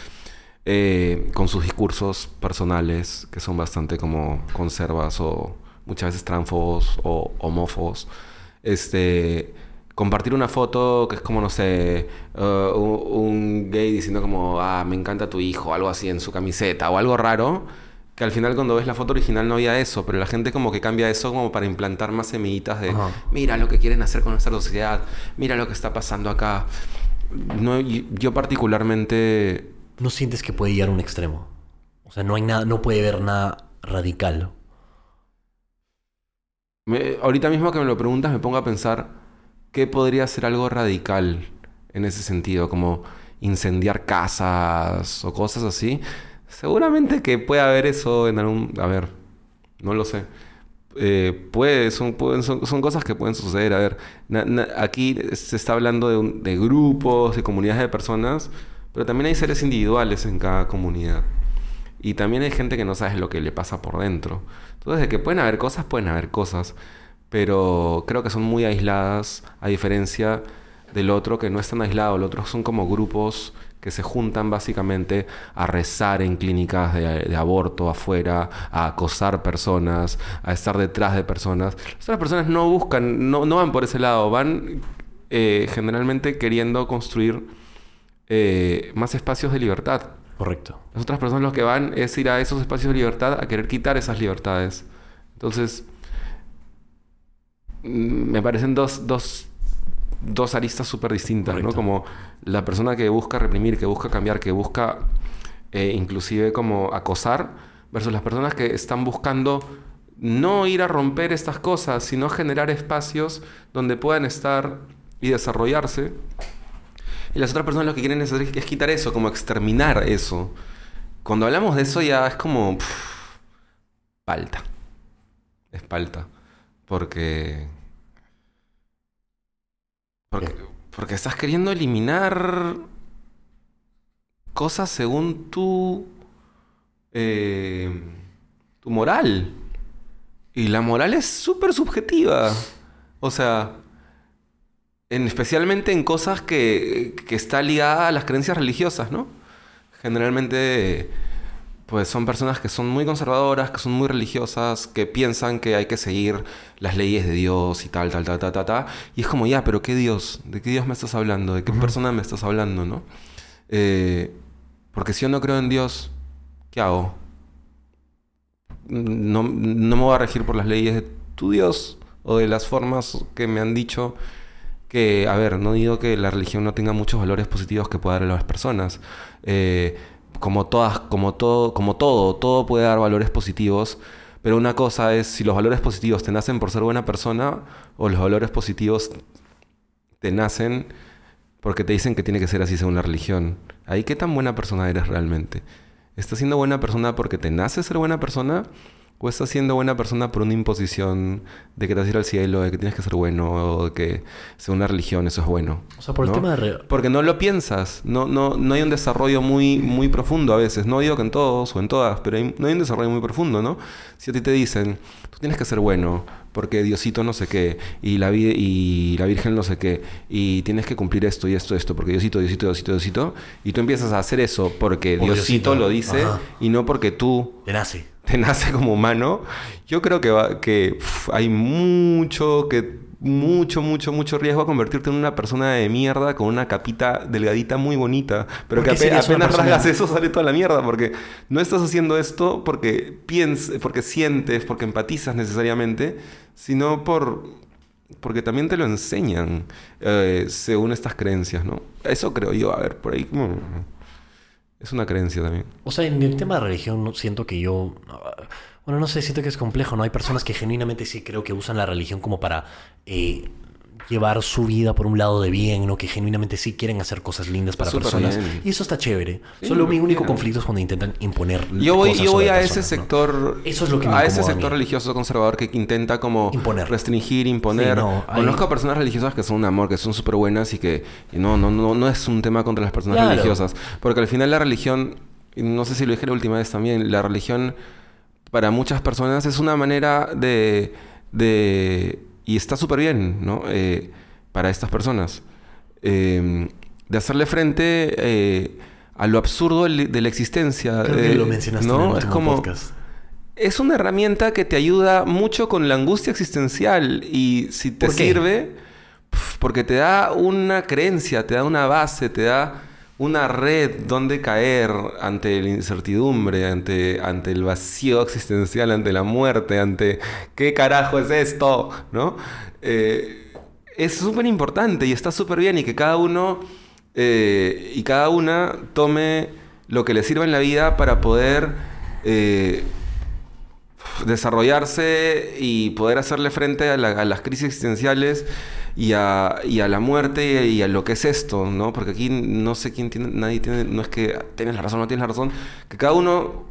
Speaker 3: eh, con sus discursos personales que son bastante como conservas o muchas veces transfobos o homófobos. Este, compartir una foto que es como, no sé, eh, un, un gay diciendo como, ah, me encanta tu hijo, algo así en su camiseta o algo raro. Que al final cuando ves la foto original no había eso, pero la gente como que cambia eso como para implantar más semillitas de,
Speaker 2: Ajá.
Speaker 3: mira lo que quieren hacer con nuestra sociedad, mira lo que está pasando acá. No, yo particularmente
Speaker 2: No sientes que puede llegar a un extremo. O sea, no hay nada, no puede haber nada radical.
Speaker 3: Me- ahorita mismo que me lo preguntas me pongo a pensar qué podría ser algo radical en ese sentido, como incendiar casas o cosas así. Seguramente que puede haber eso en algún... A ver, no lo sé. Eh, puede, son, pueden- son, cosas que pueden suceder. A ver, aquí se está hablando de, de grupos, de comunidades de personas, pero también hay seres individuales en cada comunidad. Y también hay gente que no sabes lo que le pasa por dentro. Entonces, de que pueden haber cosas, pueden haber cosas. Pero creo que son muy aisladas, a diferencia del otro que no están aislados. Los otros son como grupos que se juntan básicamente a rezar en clínicas de, de aborto afuera, a acosar personas, a estar detrás de personas. Las otras personas no buscan, no, no van por ese lado, van eh, generalmente queriendo construir eh, más espacios de libertad.
Speaker 2: Correcto.
Speaker 3: Las otras personas lo que van es ir a esos espacios de libertad a querer quitar esas libertades. Entonces, mm, me parecen dos, dos, dos aristas súper distintas, ¿no? Como la persona que busca reprimir, que busca cambiar, que busca eh, inclusive como acosar, versus las personas que están buscando no ir a romper estas cosas, sino generar espacios donde puedan estar y desarrollarse. Y las otras personas lo que quieren es, es quitar eso, como exterminar eso. Cuando hablamos de eso ya es como... pff, palta. Es palta. Porque... Porque, estás queriendo eliminar cosas según tu... eh, tu moral. Y la moral es súper subjetiva. O sea, en, especialmente en cosas que, que está ligada a las creencias religiosas, ¿no? Generalmente, pues son personas que son muy conservadoras, que son muy religiosas, que piensan que hay que seguir las leyes de Dios y tal, tal, tal, tal, tal, tal. Y es como, ya, pero ¿qué Dios? ¿De qué Dios me estás hablando? ¿De qué persona me estás hablando, no? Eh, porque si yo no creo en Dios, ¿qué hago? no, no me voy a regir por las leyes de tu Dios o de las formas que me han dicho que, a ver, no digo que la religión no tenga muchos valores positivos que pueda dar a las personas. Eh, como todas, como todo, como todo, todo puede dar valores positivos. Pero una cosa es si los valores positivos te nacen por ser buena persona o los valores positivos te nacen porque te dicen que tiene que ser así según la religión. Ahí qué tan buena persona eres realmente. ¿Estás siendo buena persona porque te nace ser buena persona? ¿O estás siendo buena persona por una imposición de que te vas a ir al cielo, de que tienes que ser bueno, o de que según la religión eso es bueno?
Speaker 2: O sea, por el tema de...
Speaker 3: Porque no lo piensas, no, no, no hay un desarrollo muy, muy profundo a veces. No digo que en todos o en todas, pero hay- no hay un desarrollo muy profundo, ¿no? Si a ti te dicen, tú tienes que ser bueno, porque Diosito no sé qué, y la, y la Virgen no sé qué, y tienes que cumplir esto y esto, esto, porque Diosito, Diosito, Diosito, Diosito, y tú empiezas a hacer eso porque
Speaker 2: Por
Speaker 3: Diosito,
Speaker 2: Diosito.
Speaker 3: lo dice
Speaker 2: Ajá.
Speaker 3: y no porque tú
Speaker 2: Te nace.
Speaker 3: te nace como humano, yo creo que, va- que uf, hay mucho, que mucho, mucho, mucho riesgo a convertirte en una persona de mierda con una capita delgadita muy bonita, pero
Speaker 2: ¿Por
Speaker 3: que ape- apenas rasgas eso sale toda la mierda, porque no estás haciendo esto porque piensas, porque sientes, porque empatizas necesariamente, sino por porque también te lo enseñan eh, según estas creencias, ¿no? Eso creo yo, a ver, por ahí como... Es una creencia también.
Speaker 2: O sea, en el tema de religión siento que yo... Bueno, no sé, siento que es complejo, ¿no? Hay personas que genuinamente sí creo que usan la religión como para eh, llevar su vida por un lado de bien, ¿no? Que genuinamente sí quieren hacer cosas lindas para personas.
Speaker 3: bien.
Speaker 2: Y eso está chévere.
Speaker 3: Sí,
Speaker 2: Solo mi único
Speaker 3: bien.
Speaker 2: conflicto es cuando intentan imponer
Speaker 3: Yo voy,
Speaker 2: cosas
Speaker 3: yo voy a ese sector,
Speaker 2: Eso es lo que me
Speaker 3: a ese
Speaker 2: a
Speaker 3: sector religioso conservador que intenta como
Speaker 2: Imponer.
Speaker 3: restringir, imponer.
Speaker 2: Sí, no, hay-
Speaker 3: Conozco a personas religiosas que son un amor, que son súper buenas y que y no, no, no, no es un tema contra las personas
Speaker 2: Claro.
Speaker 3: religiosas, porque al final la religión, no sé si lo dije la última vez también, la religión para muchas personas es una manera de, de y está súper bien, ¿no? Eh, para estas personas eh, de hacerle frente eh, a lo absurdo de la existencia.
Speaker 2: Creo que
Speaker 3: eh,
Speaker 2: lo mencionaste en el.
Speaker 3: Es como
Speaker 2: podcast.
Speaker 3: es una herramienta que te ayuda mucho con la angustia existencial y si te sirve, porque te da una creencia, te da una base, te da una red donde caer ante la incertidumbre, ante, ante el vacío existencial, ante la muerte, ante qué carajo es esto, ¿no? Eh, es súper importante y está súper bien y que cada uno eh, y cada una tome lo que le sirva en la vida para poder eh, desarrollarse y poder hacerle frente a, a las crisis existenciales y a, y a la muerte y a lo que es esto, ¿no? Porque aquí no sé quién tiene, nadie tiene, no es que tienes la razón o no tienes la razón, que cada uno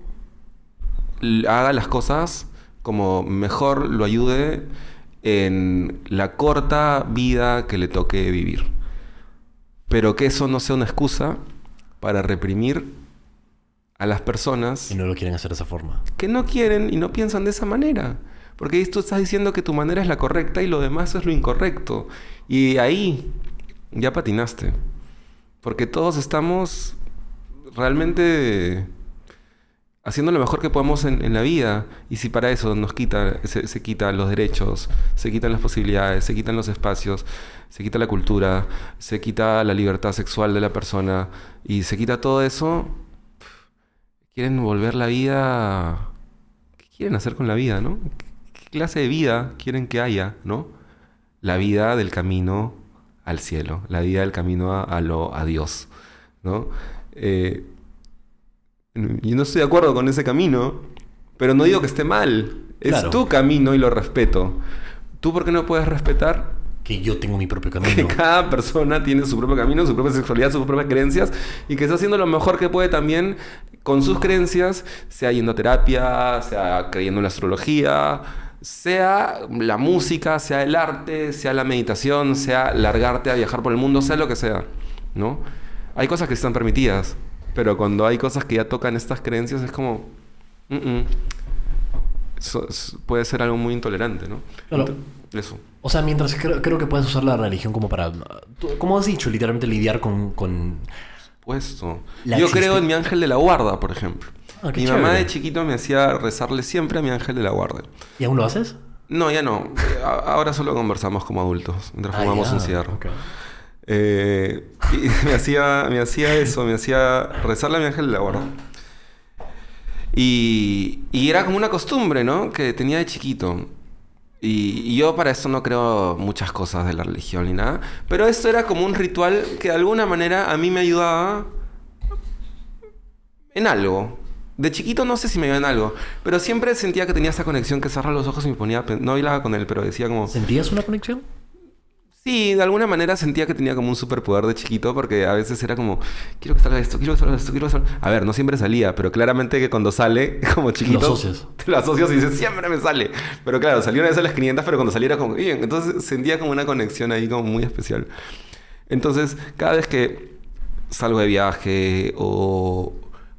Speaker 3: haga las cosas como mejor lo ayude en la corta vida que le toque vivir. Pero que eso no sea una excusa para reprimir a las personas
Speaker 2: Y no lo quieren hacer de esa forma.
Speaker 3: que no quieren y no piensan de esa manera. Porque tú estás diciendo que tu manera es la correcta y lo demás es lo incorrecto. Y ahí ya patinaste. Porque todos estamos realmente haciendo lo mejor que podemos en, en la vida. Y si para eso nos quita, se, se quitan los derechos, se quitan las posibilidades, se quitan los espacios, se quita la cultura, se quita la libertad sexual de la persona y se quita todo eso, quieren volver la vida... ¿Qué quieren hacer con la vida, no? ¿Qué clase de vida quieren que haya, no? La vida del camino al cielo, la vida del camino a, a lo a Dios, ¿no? Eh, yo no estoy de acuerdo con ese camino, pero no digo que esté mal. Es
Speaker 2: Claro.
Speaker 3: tu camino y lo respeto. ¿Tú por qué no puedes respetar
Speaker 2: Que yo tengo mi propio
Speaker 3: que
Speaker 2: camino.
Speaker 3: cada persona tiene su propio camino, su propia sexualidad, sus propias creencias y que está haciendo lo mejor que puede también con sus creencias, sea yendo a terapia, sea creyendo en la astrología, sea la música, sea el arte, sea la meditación, sea largarte a viajar por el mundo, sea lo que sea, ¿no? Hay cosas que están permitidas, pero cuando hay cosas que ya tocan estas creencias es como... "Mm, mm". Puede ser algo muy intolerante, ¿no?
Speaker 2: Claro.
Speaker 3: Eso.
Speaker 2: O sea, mientras creo, creo que puedes usar la religión como para, tú- como has dicho, literalmente lidiar con... con...
Speaker 3: Puesto. Yo creo en mi ángel de la guarda, por ejemplo.
Speaker 2: Ah,
Speaker 3: mi mamá
Speaker 2: chévere.
Speaker 3: de chiquito me hacía rezarle siempre a mi ángel de la guarda.
Speaker 2: ¿Y aún lo haces?
Speaker 3: No, ya no. Ahora solo conversamos como adultos, mientras
Speaker 2: Ah,
Speaker 3: fumamos
Speaker 2: ya,
Speaker 3: un cigarro.
Speaker 2: ok.
Speaker 3: Eh, y me hacía, me hacía eso, me hacía rezarle a mi ángel de la guarda. Y, y era como una costumbre, ¿no? Que tenía de chiquito. Y, y yo para eso no creo muchas cosas de la religión ni nada. Pero esto era como un ritual que de alguna manera a mí me ayudaba en algo. De chiquito no sé si me ayudaba en algo. Pero siempre sentía que tenía esa conexión que cerraba los ojos y me ponía... No hablaba con él, pero decía como...
Speaker 2: ¿Sentías una conexión?
Speaker 3: Sí, de alguna manera sentía que tenía como un superpoder de chiquito porque a veces era como, quiero que salga esto, quiero que salga esto, quiero que salga... A ver, no siempre salía, pero claramente que cuando sale, como chiquito...
Speaker 2: Lo asocias.
Speaker 3: Te lo asocias y dices, siempre me sale. Pero claro, salió una vez a las 500, pero cuando saliera como, bien, entonces sentía como una conexión ahí como muy especial. Entonces, cada vez que salgo de viaje o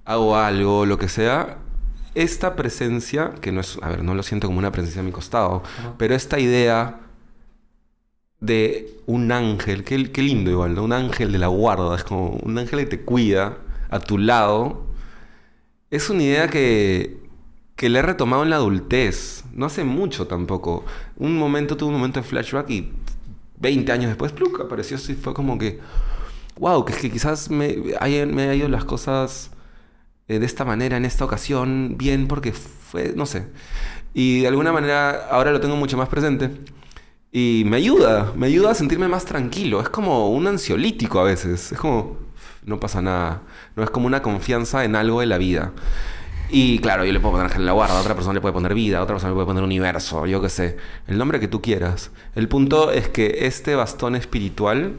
Speaker 3: hago algo, lo que sea, esta presencia, que no es, a ver, no lo siento como una presencia a mi costado, pero esta idea de un ángel, qué, qué lindo igual, ¿no? Un ángel de la guarda, es como un ángel que te cuida a tu lado. Es una idea que, que le he retomado en la adultez, no hace mucho tampoco. Un momento, tuve un momento de flashback y 20 años después, pluk, apareció así, fue como que, wow, que es que quizás me hayan, me hayan ido las cosas eh, de esta manera, en esta ocasión, bien, porque fue, no sé. Y de alguna manera ahora lo tengo mucho más presente. Y me ayuda, me ayuda a sentirme más tranquilo. Es como un ansiolítico a veces. Es como, no pasa nada. No es como una confianza en algo de la vida. Y claro, yo le puedo poner ángel de la guarda, otra persona le puede poner vida, otra persona le puede poner universo, yo qué sé. El nombre que tú quieras. El punto es que este bastón espiritual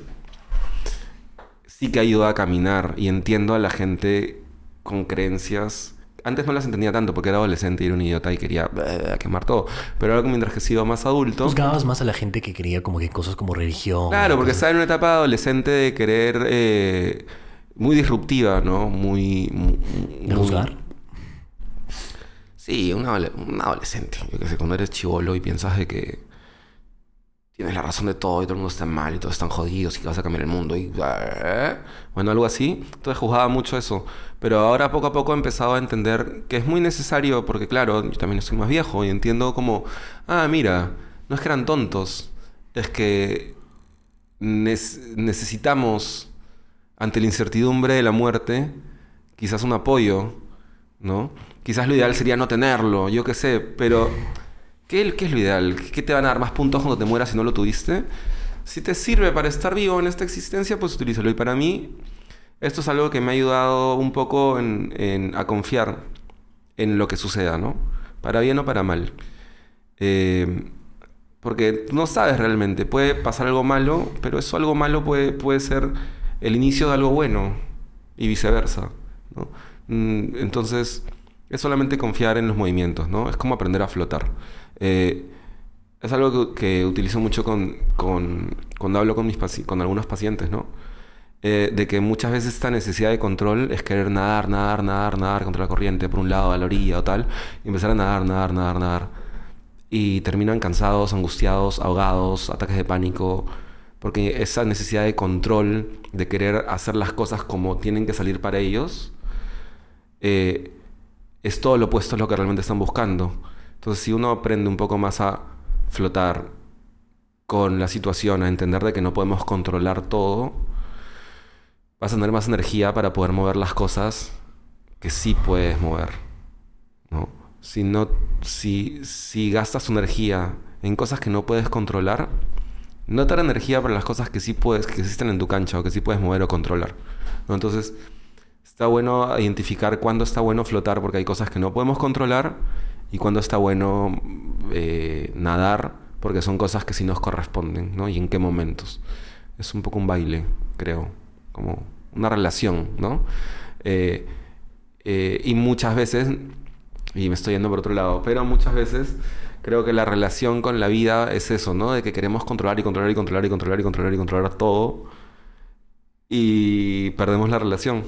Speaker 3: sí que ayuda a caminar y entiendo a la gente con creencias. Antes no las entendía tanto porque era adolescente y era un idiota y quería eh, quemar todo. Pero ahora mientras que he sido más adulto...
Speaker 2: Juzgabas más a la gente que creía como que cosas como religión.
Speaker 3: Claro, porque estaba en una etapa adolescente de querer... eh, muy disruptiva, ¿no? Muy... muy-
Speaker 2: ¿De
Speaker 3: muy-
Speaker 2: juzgar?
Speaker 3: Sí, un adolescente. Yo que sé, cuando eres chivolo y piensas de que tienes la razón de todo y todo el mundo está mal y todos están jodidos y que vas a cambiar el mundo y... ¿eh? Bueno, algo así. Entonces juzgaba mucho eso. Pero ahora poco a poco he empezado a entender que es muy necesario porque, claro, yo también estoy más viejo y entiendo como... Ah, mira, no es que eran tontos. Es que necesitamos, ante la incertidumbre de la muerte, quizás un apoyo, ¿no? Quizás lo ideal sería no tenerlo, yo qué sé, pero ¿qué, es lo ideal? ¿Qué te van a dar más puntos cuando te mueras si no lo tuviste? Si te sirve para estar vivo en esta existencia, pues utilízalo. Y para mí, esto es algo que me ha ayudado un poco en, a confiar en lo que suceda, ¿no? Para bien o para mal. Eh, porque no sabes realmente, puede pasar algo malo, pero eso algo malo puede, puede ser el inicio de algo bueno y viceversa. ¿no? Mm, Entonces, es solamente confiar en los movimientos, ¿no? Es como aprender a flotar. Eh, es algo que, que utilizo mucho con, con- cuando hablo con, mis con algunos pacientes, ¿no? Eh, de que muchas veces esta necesidad de control es querer nadar, nadar, nadar, nadar contra la corriente, por un lado, a la orilla o tal, y empezar a nadar, nadar, nadar, nadar. Y terminan cansados, angustiados, ahogados, ataques de pánico, porque esa necesidad de control, de querer hacer las cosas como tienen que salir para ellos, eh, es todo lo opuesto a lo que realmente están buscando. Entonces, si uno aprende un poco más a flotar con la situación, a entender de que no podemos controlar todo, vas a tener más energía para poder mover las cosas que sí puedes mover. ¿no? Si, no, si, si gastas tu energía en cosas que no puedes controlar, no te da energía para las cosas que sí puedes, que existen en tu cancha o que sí puedes mover o controlar. Entonces, está bueno identificar cuándo está bueno flotar porque hay cosas que no podemos controlar y cuándo está bueno eh, nadar porque son cosas que sí nos corresponden, ¿no? Y en qué momentos. Es un poco un baile, creo, como una relación, ¿no? Eh, eh, y muchas veces, y me estoy yendo por otro lado, pero muchas veces creo que la relación con la vida es eso, ¿no? De que queremos controlar y controlar y controlar y controlar y controlar y controlar todo y perdemos la relación.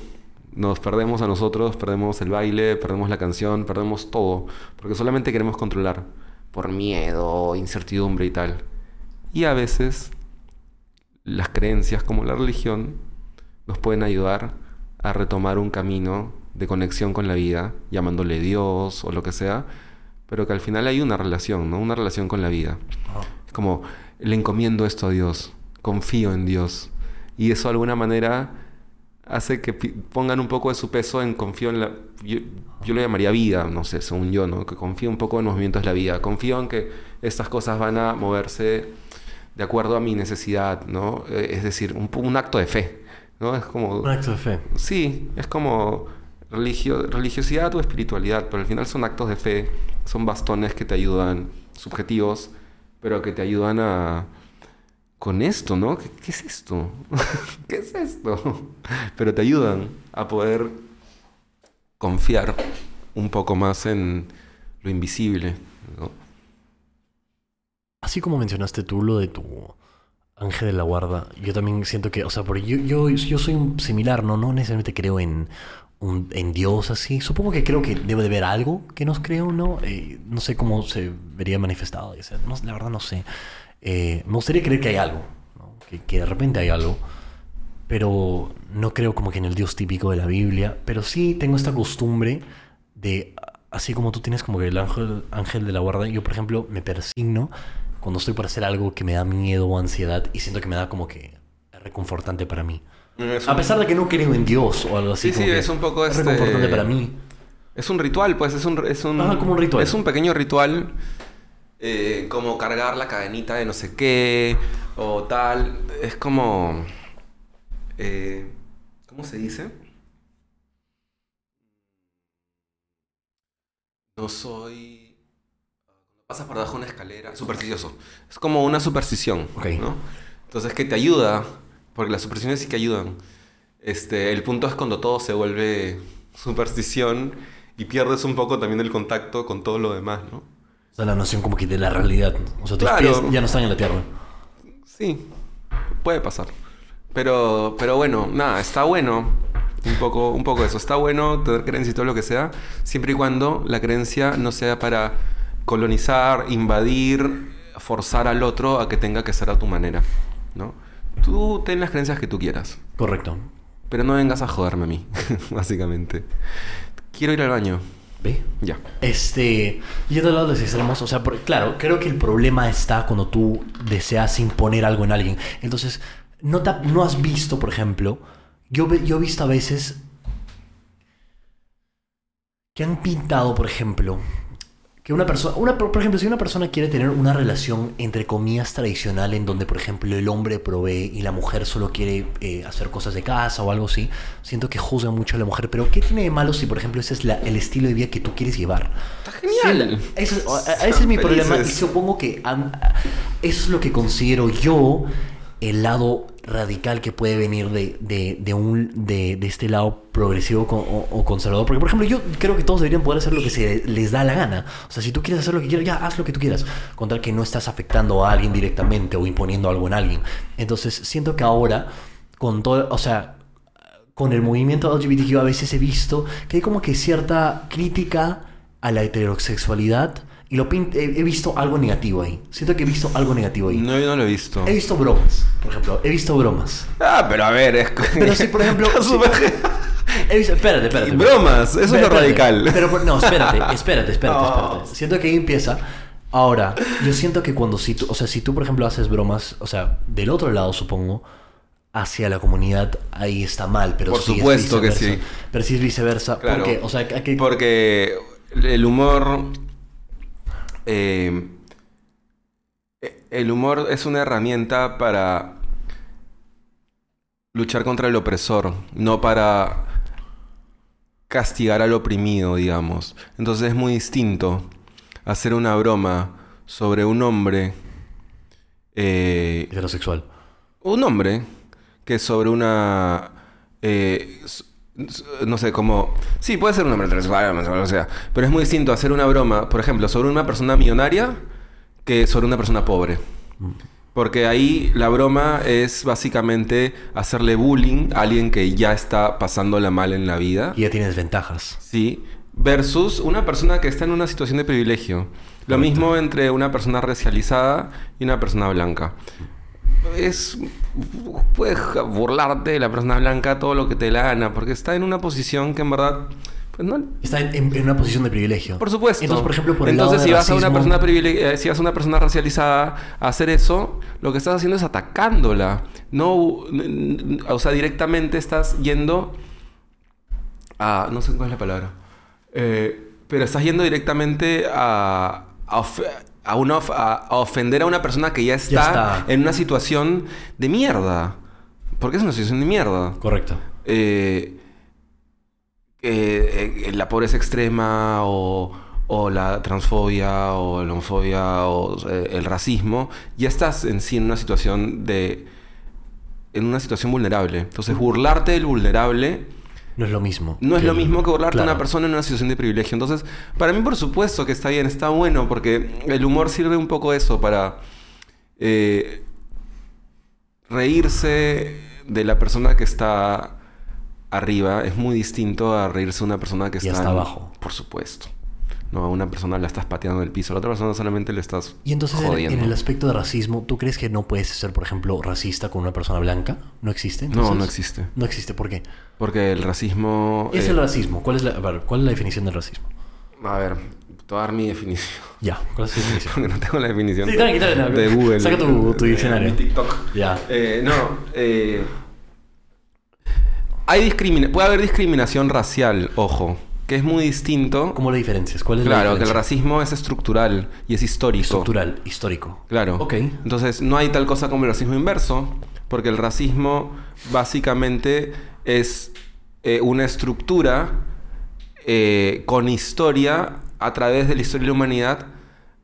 Speaker 3: Nos perdemos a nosotros, perdemos el baile, perdemos la canción, perdemos todo, porque solamente queremos controlar por miedo, incertidumbre y tal. Y a veces las creencias como la religión nos pueden ayudar a retomar un camino de conexión con la vida, llamándole Dios o lo que sea, pero que al final hay una relación, ¿no? Una relación con la vida. Es como, le encomiendo esto a Dios, confío en Dios. Y eso de alguna manera hace que pongan un poco de su peso en confío en la... Yo, yo, lo llamaría vida, no sé, según yo, ¿no? Que confío un poco en los movimientos de la vida. Confío en que estas cosas van a moverse de acuerdo a mi necesidad, ¿no? Eh, es decir, un, un acto de fe, ¿no? Es como...
Speaker 2: Un acto de fe.
Speaker 3: Sí, es como religio, religiosidad o espiritualidad, pero al final son actos de fe, son bastones que te ayudan, subjetivos, pero que te ayudan a con esto, ¿no? ¿Qué, es esto? ¿Qué es esto? Pero te ayudan a poder confiar un poco más en lo invisible, ¿no?
Speaker 2: Así como mencionaste tú lo de tu ángel de la guarda, yo también siento que, o sea, porque yo, yo, yo soy similar, ¿no? No necesariamente creo en, un, en Dios así. Supongo que creo que debe de haber algo que nos creo, ¿no? Eh, no sé cómo se vería manifestado. O sea, no, la verdad no sé. Eh, me gustaría creer que hay algo, ¿no? que, que, de repente hay algo, pero no creo como que en el Dios típico de la Biblia, pero sí tengo esta costumbre de, así como tú tienes como que el ángel, ángel de la guarda, yo por ejemplo me persigno cuando estoy por hacer algo que me da miedo o ansiedad y siento que me da como que reconfortante para mí.
Speaker 3: Es
Speaker 2: A
Speaker 3: un-
Speaker 2: pesar de que no creo en Dios o algo así.
Speaker 3: Sí,
Speaker 2: como
Speaker 3: sí, es un poco
Speaker 2: es
Speaker 3: este-
Speaker 2: reconfortante para mí.
Speaker 3: Es un ritual, pues, es un, es un,
Speaker 2: Ajá, como un ritual.
Speaker 3: Es un pequeño ritual, eh, como cargar la cadenita de no sé qué, o tal. Es como... eh, ¿Cómo se dice? No soy... Pasas por debajo de una escalera, supersticioso. Es como una superstición,
Speaker 2: Ok.
Speaker 3: ¿no? Entonces, que te ayuda, porque las supersticiones sí que ayudan. Este, el punto es cuando todo se vuelve superstición y pierdes un poco también el contacto con todo lo demás, ¿no?
Speaker 2: Sea, la noción como que de la realidad. O sea, tus
Speaker 3: Claro.
Speaker 2: pies ya no están en la tierra.
Speaker 3: Sí, puede pasar. Pero, pero bueno, nada, está bueno. Un poco, un poco eso. Está bueno tener creencia y todo lo que sea, siempre y cuando la creencia no sea para colonizar, invadir, forzar al otro a que tenga que ser a tu manera, ¿no? Tú ten las creencias que tú quieras,
Speaker 2: Correcto.
Speaker 3: pero no vengas a joderme a mí, básicamente. Quiero ir al baño.
Speaker 2: ¿Ve?
Speaker 3: Ya.
Speaker 2: Este, yendo al lado de los extremos, o sea, por- claro, creo que el problema está cuando tú deseas imponer algo en alguien. Entonces, no, te no has visto, por ejemplo, yo, yo he visto a veces que han pintado, por ejemplo, que una persona, una, por ejemplo, si una persona quiere tener una relación entre comillas tradicional en donde, por ejemplo, el hombre provee y la mujer solo quiere eh, hacer cosas de casa o algo así, siento que juzgan mucho a la mujer. Pero ¿qué tiene de malo si, por ejemplo, ese es la- el estilo de vida que tú quieres llevar?
Speaker 3: Está genial.
Speaker 2: Sí, ese es mi problema y supongo que eso es lo que considero yo el lado radical que puede venir de, de, de un, de, de este lado progresivo o, conservador. Porque, por ejemplo, yo creo que todos deberían poder hacer lo que se les da la gana. O sea, si tú quieres hacer lo que quieras, ya haz lo que tú quieras. Con tal que no estás afectando a alguien directamente o imponiendo algo en alguien. Entonces, siento que ahora, con todo, o sea, con el movimiento LGBTQ a veces he visto que hay como que cierta crítica a la heterosexualidad Y lo he, he visto algo negativo ahí. Siento que he visto algo negativo ahí.
Speaker 3: No, yo no lo he visto.
Speaker 2: He visto bromas, por ejemplo. He visto bromas.
Speaker 3: Ah, pero a ver, es
Speaker 2: Pero sí, por ejemplo...
Speaker 3: Súper-
Speaker 2: he visto... Espérate, espérate.
Speaker 3: Bromas, eso es lo
Speaker 2: Espérate,
Speaker 3: radical.
Speaker 2: Pero, no, espérate, espérate, espérate, espérate. Siento que ahí empieza. Ahora, yo siento que cuando si tú, o sea, si tú por ejemplo haces bromas, o sea, del otro lado supongo, hacia la comunidad, ahí está mal, pero
Speaker 3: Por
Speaker 2: sí es
Speaker 3: supuesto que
Speaker 2: viceversa.
Speaker 3: sí.
Speaker 2: Pero sí es viceversa,
Speaker 3: Claro.
Speaker 2: porque, o sea, aquí,
Speaker 3: Porque el humor. Eh, el humor es una herramienta para luchar contra el opresor, no para castigar al oprimido, digamos. Entonces es muy distinto hacer una broma sobre un hombre. eh,
Speaker 2: heterosexual.
Speaker 3: un hombre que sobre una eh, no sé como sí puede ser un hombre transexual o sea pero es muy distinto hacer una broma por ejemplo sobre una persona millonaria que sobre una persona pobre porque ahí la broma es básicamente hacerle bullying a alguien que ya está pasándola mal en la vida
Speaker 2: Y ya tiene desventajas.
Speaker 3: Sí, versus una persona que está en una situación de privilegio. Lo mismo entre una persona racializada y una persona blanca. Es. Puedes burlarte de la persona blanca todo lo que te la gana, porque está en una posición que en verdad. Pues no.
Speaker 2: Está en, una posición de privilegio.
Speaker 3: Por supuesto.
Speaker 2: Entonces, por ejemplo, por el
Speaker 3: Entonces,
Speaker 2: lado
Speaker 3: si vas a una persona eh, si vas a una persona racializada a hacer eso, lo que estás haciendo es atacándola. No, o sea, directamente estás yendo a no sé cuál es la palabra. Eh, pero estás yendo directamente a a una of- a- a ofender a una persona que ya está,
Speaker 2: está.
Speaker 3: en una situación de mierda. Porque es una situación de mierda.
Speaker 2: Correcto.
Speaker 3: Eh, eh, eh, la pobreza extrema o, o la transfobia o la homofobia o el racismo, ya estás en sí en una situación de en una situación vulnerable. Entonces, burlarte del vulnerable
Speaker 2: No es lo mismo.
Speaker 3: no es lo mismo que burlarte a
Speaker 2: Claro.
Speaker 3: una persona en una situación de privilegio. Entonces, para mí, por supuesto que está bien, está bueno, porque el humor sirve un poco eso para eh, reírse de la persona que está arriba. Es muy distinto a reírse de una persona que
Speaker 2: Y
Speaker 3: está,
Speaker 2: abajo.
Speaker 3: Por supuesto. No, a una persona la estás pateando en el piso, a la otra persona solamente le estás
Speaker 2: Y entonces, en,
Speaker 3: jodiendo.
Speaker 2: en el aspecto de racismo, ¿tú crees que no puedes ser, por ejemplo, racista con una persona blanca? ¿No existe?
Speaker 3: No,
Speaker 2: entonces?
Speaker 3: no existe.
Speaker 2: No existe, ¿por qué?
Speaker 3: Porque el racismo...
Speaker 2: ¿Qué es
Speaker 3: eh,
Speaker 2: el racismo? ¿Cuál es la, a ver, ¿cuál es la definición del racismo?
Speaker 3: A ver, te voy a dar mi definición.
Speaker 2: Ya, ¿cuál es la definición?
Speaker 3: Porque no tengo la definición
Speaker 2: Sí, tranqui, tranqui, tranqui.
Speaker 3: de Google.
Speaker 2: Saca tu- tu
Speaker 3: Eh,
Speaker 2: diccionario.
Speaker 3: TikTok.
Speaker 2: Ya.
Speaker 3: Eh, no, eh, hay discrimina puede haber discriminación racial, ojo, que es muy distinto.
Speaker 2: ¿Cómo lo diferencias? ¿Cuál es la
Speaker 3: Claro, que el
Speaker 2: diferencia?
Speaker 3: racismo es estructural y es histórico.
Speaker 2: Estructural, histórico.
Speaker 3: Claro.
Speaker 2: Ok.
Speaker 3: Entonces, no hay tal cosa como el racismo inverso, porque el racismo básicamente es eh, una estructura eh, con historia a través de la historia de la humanidad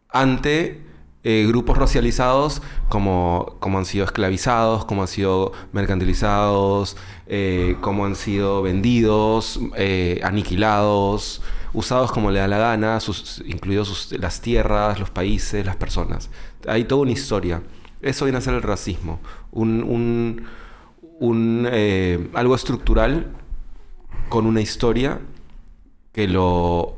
Speaker 3: ante eh, grupos racializados como, como han sido esclavizados, como han sido mercantilizados, eh, como han sido vendidos, eh, aniquilados, usados como le da la gana, sus, incluidos las tierras, los países, las personas. Hay toda una historia. Eso viene a ser el racismo. Un, un- un, eh, algo estructural con una historia que lo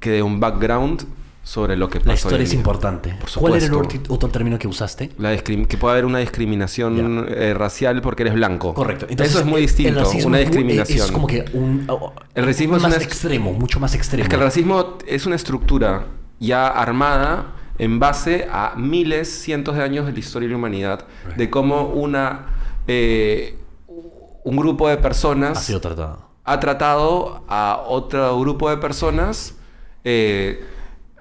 Speaker 3: que dé un background sobre lo que pasó.
Speaker 2: La historia es importante.
Speaker 3: Por
Speaker 2: ¿Cuál era el otro, término que usaste?
Speaker 3: La que puede haber una discriminación eh, racial porque eres blanco.
Speaker 2: Correcto.
Speaker 3: Eso es muy distinto.
Speaker 2: El racismo
Speaker 3: una
Speaker 2: es
Speaker 3: discriminación.
Speaker 2: Es como que un...
Speaker 3: El racismo es
Speaker 2: más extremo, mucho más extremo.
Speaker 3: Es que el racismo es una estructura ya armada en base a miles, cientos de años de la historia de la humanidad, de cómo una eh, un grupo de personas
Speaker 2: ha sido tratado.
Speaker 3: ha tratado a otro grupo de personas eh,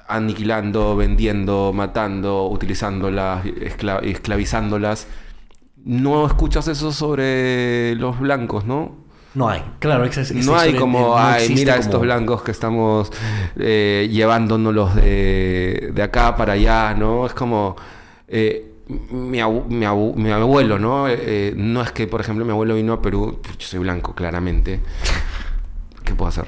Speaker 3: aniquilando, vendiendo, matando, utilizándolas, escla- esclavizándolas. No escuchas eso sobre los blancos, ¿no?
Speaker 2: No hay. Claro, esa- esa
Speaker 3: No hay como,
Speaker 2: no
Speaker 3: ay, mira
Speaker 2: como-
Speaker 3: estos blancos que estamos eh, llevándonos de, de acá para allá, ¿no? Es como eh, mi, abu- mi abu- mi abuelo, ¿no? Eh, no es que, por ejemplo, mi abuelo vino a Perú, yo soy blanco, claramente. ¿Qué puedo hacer?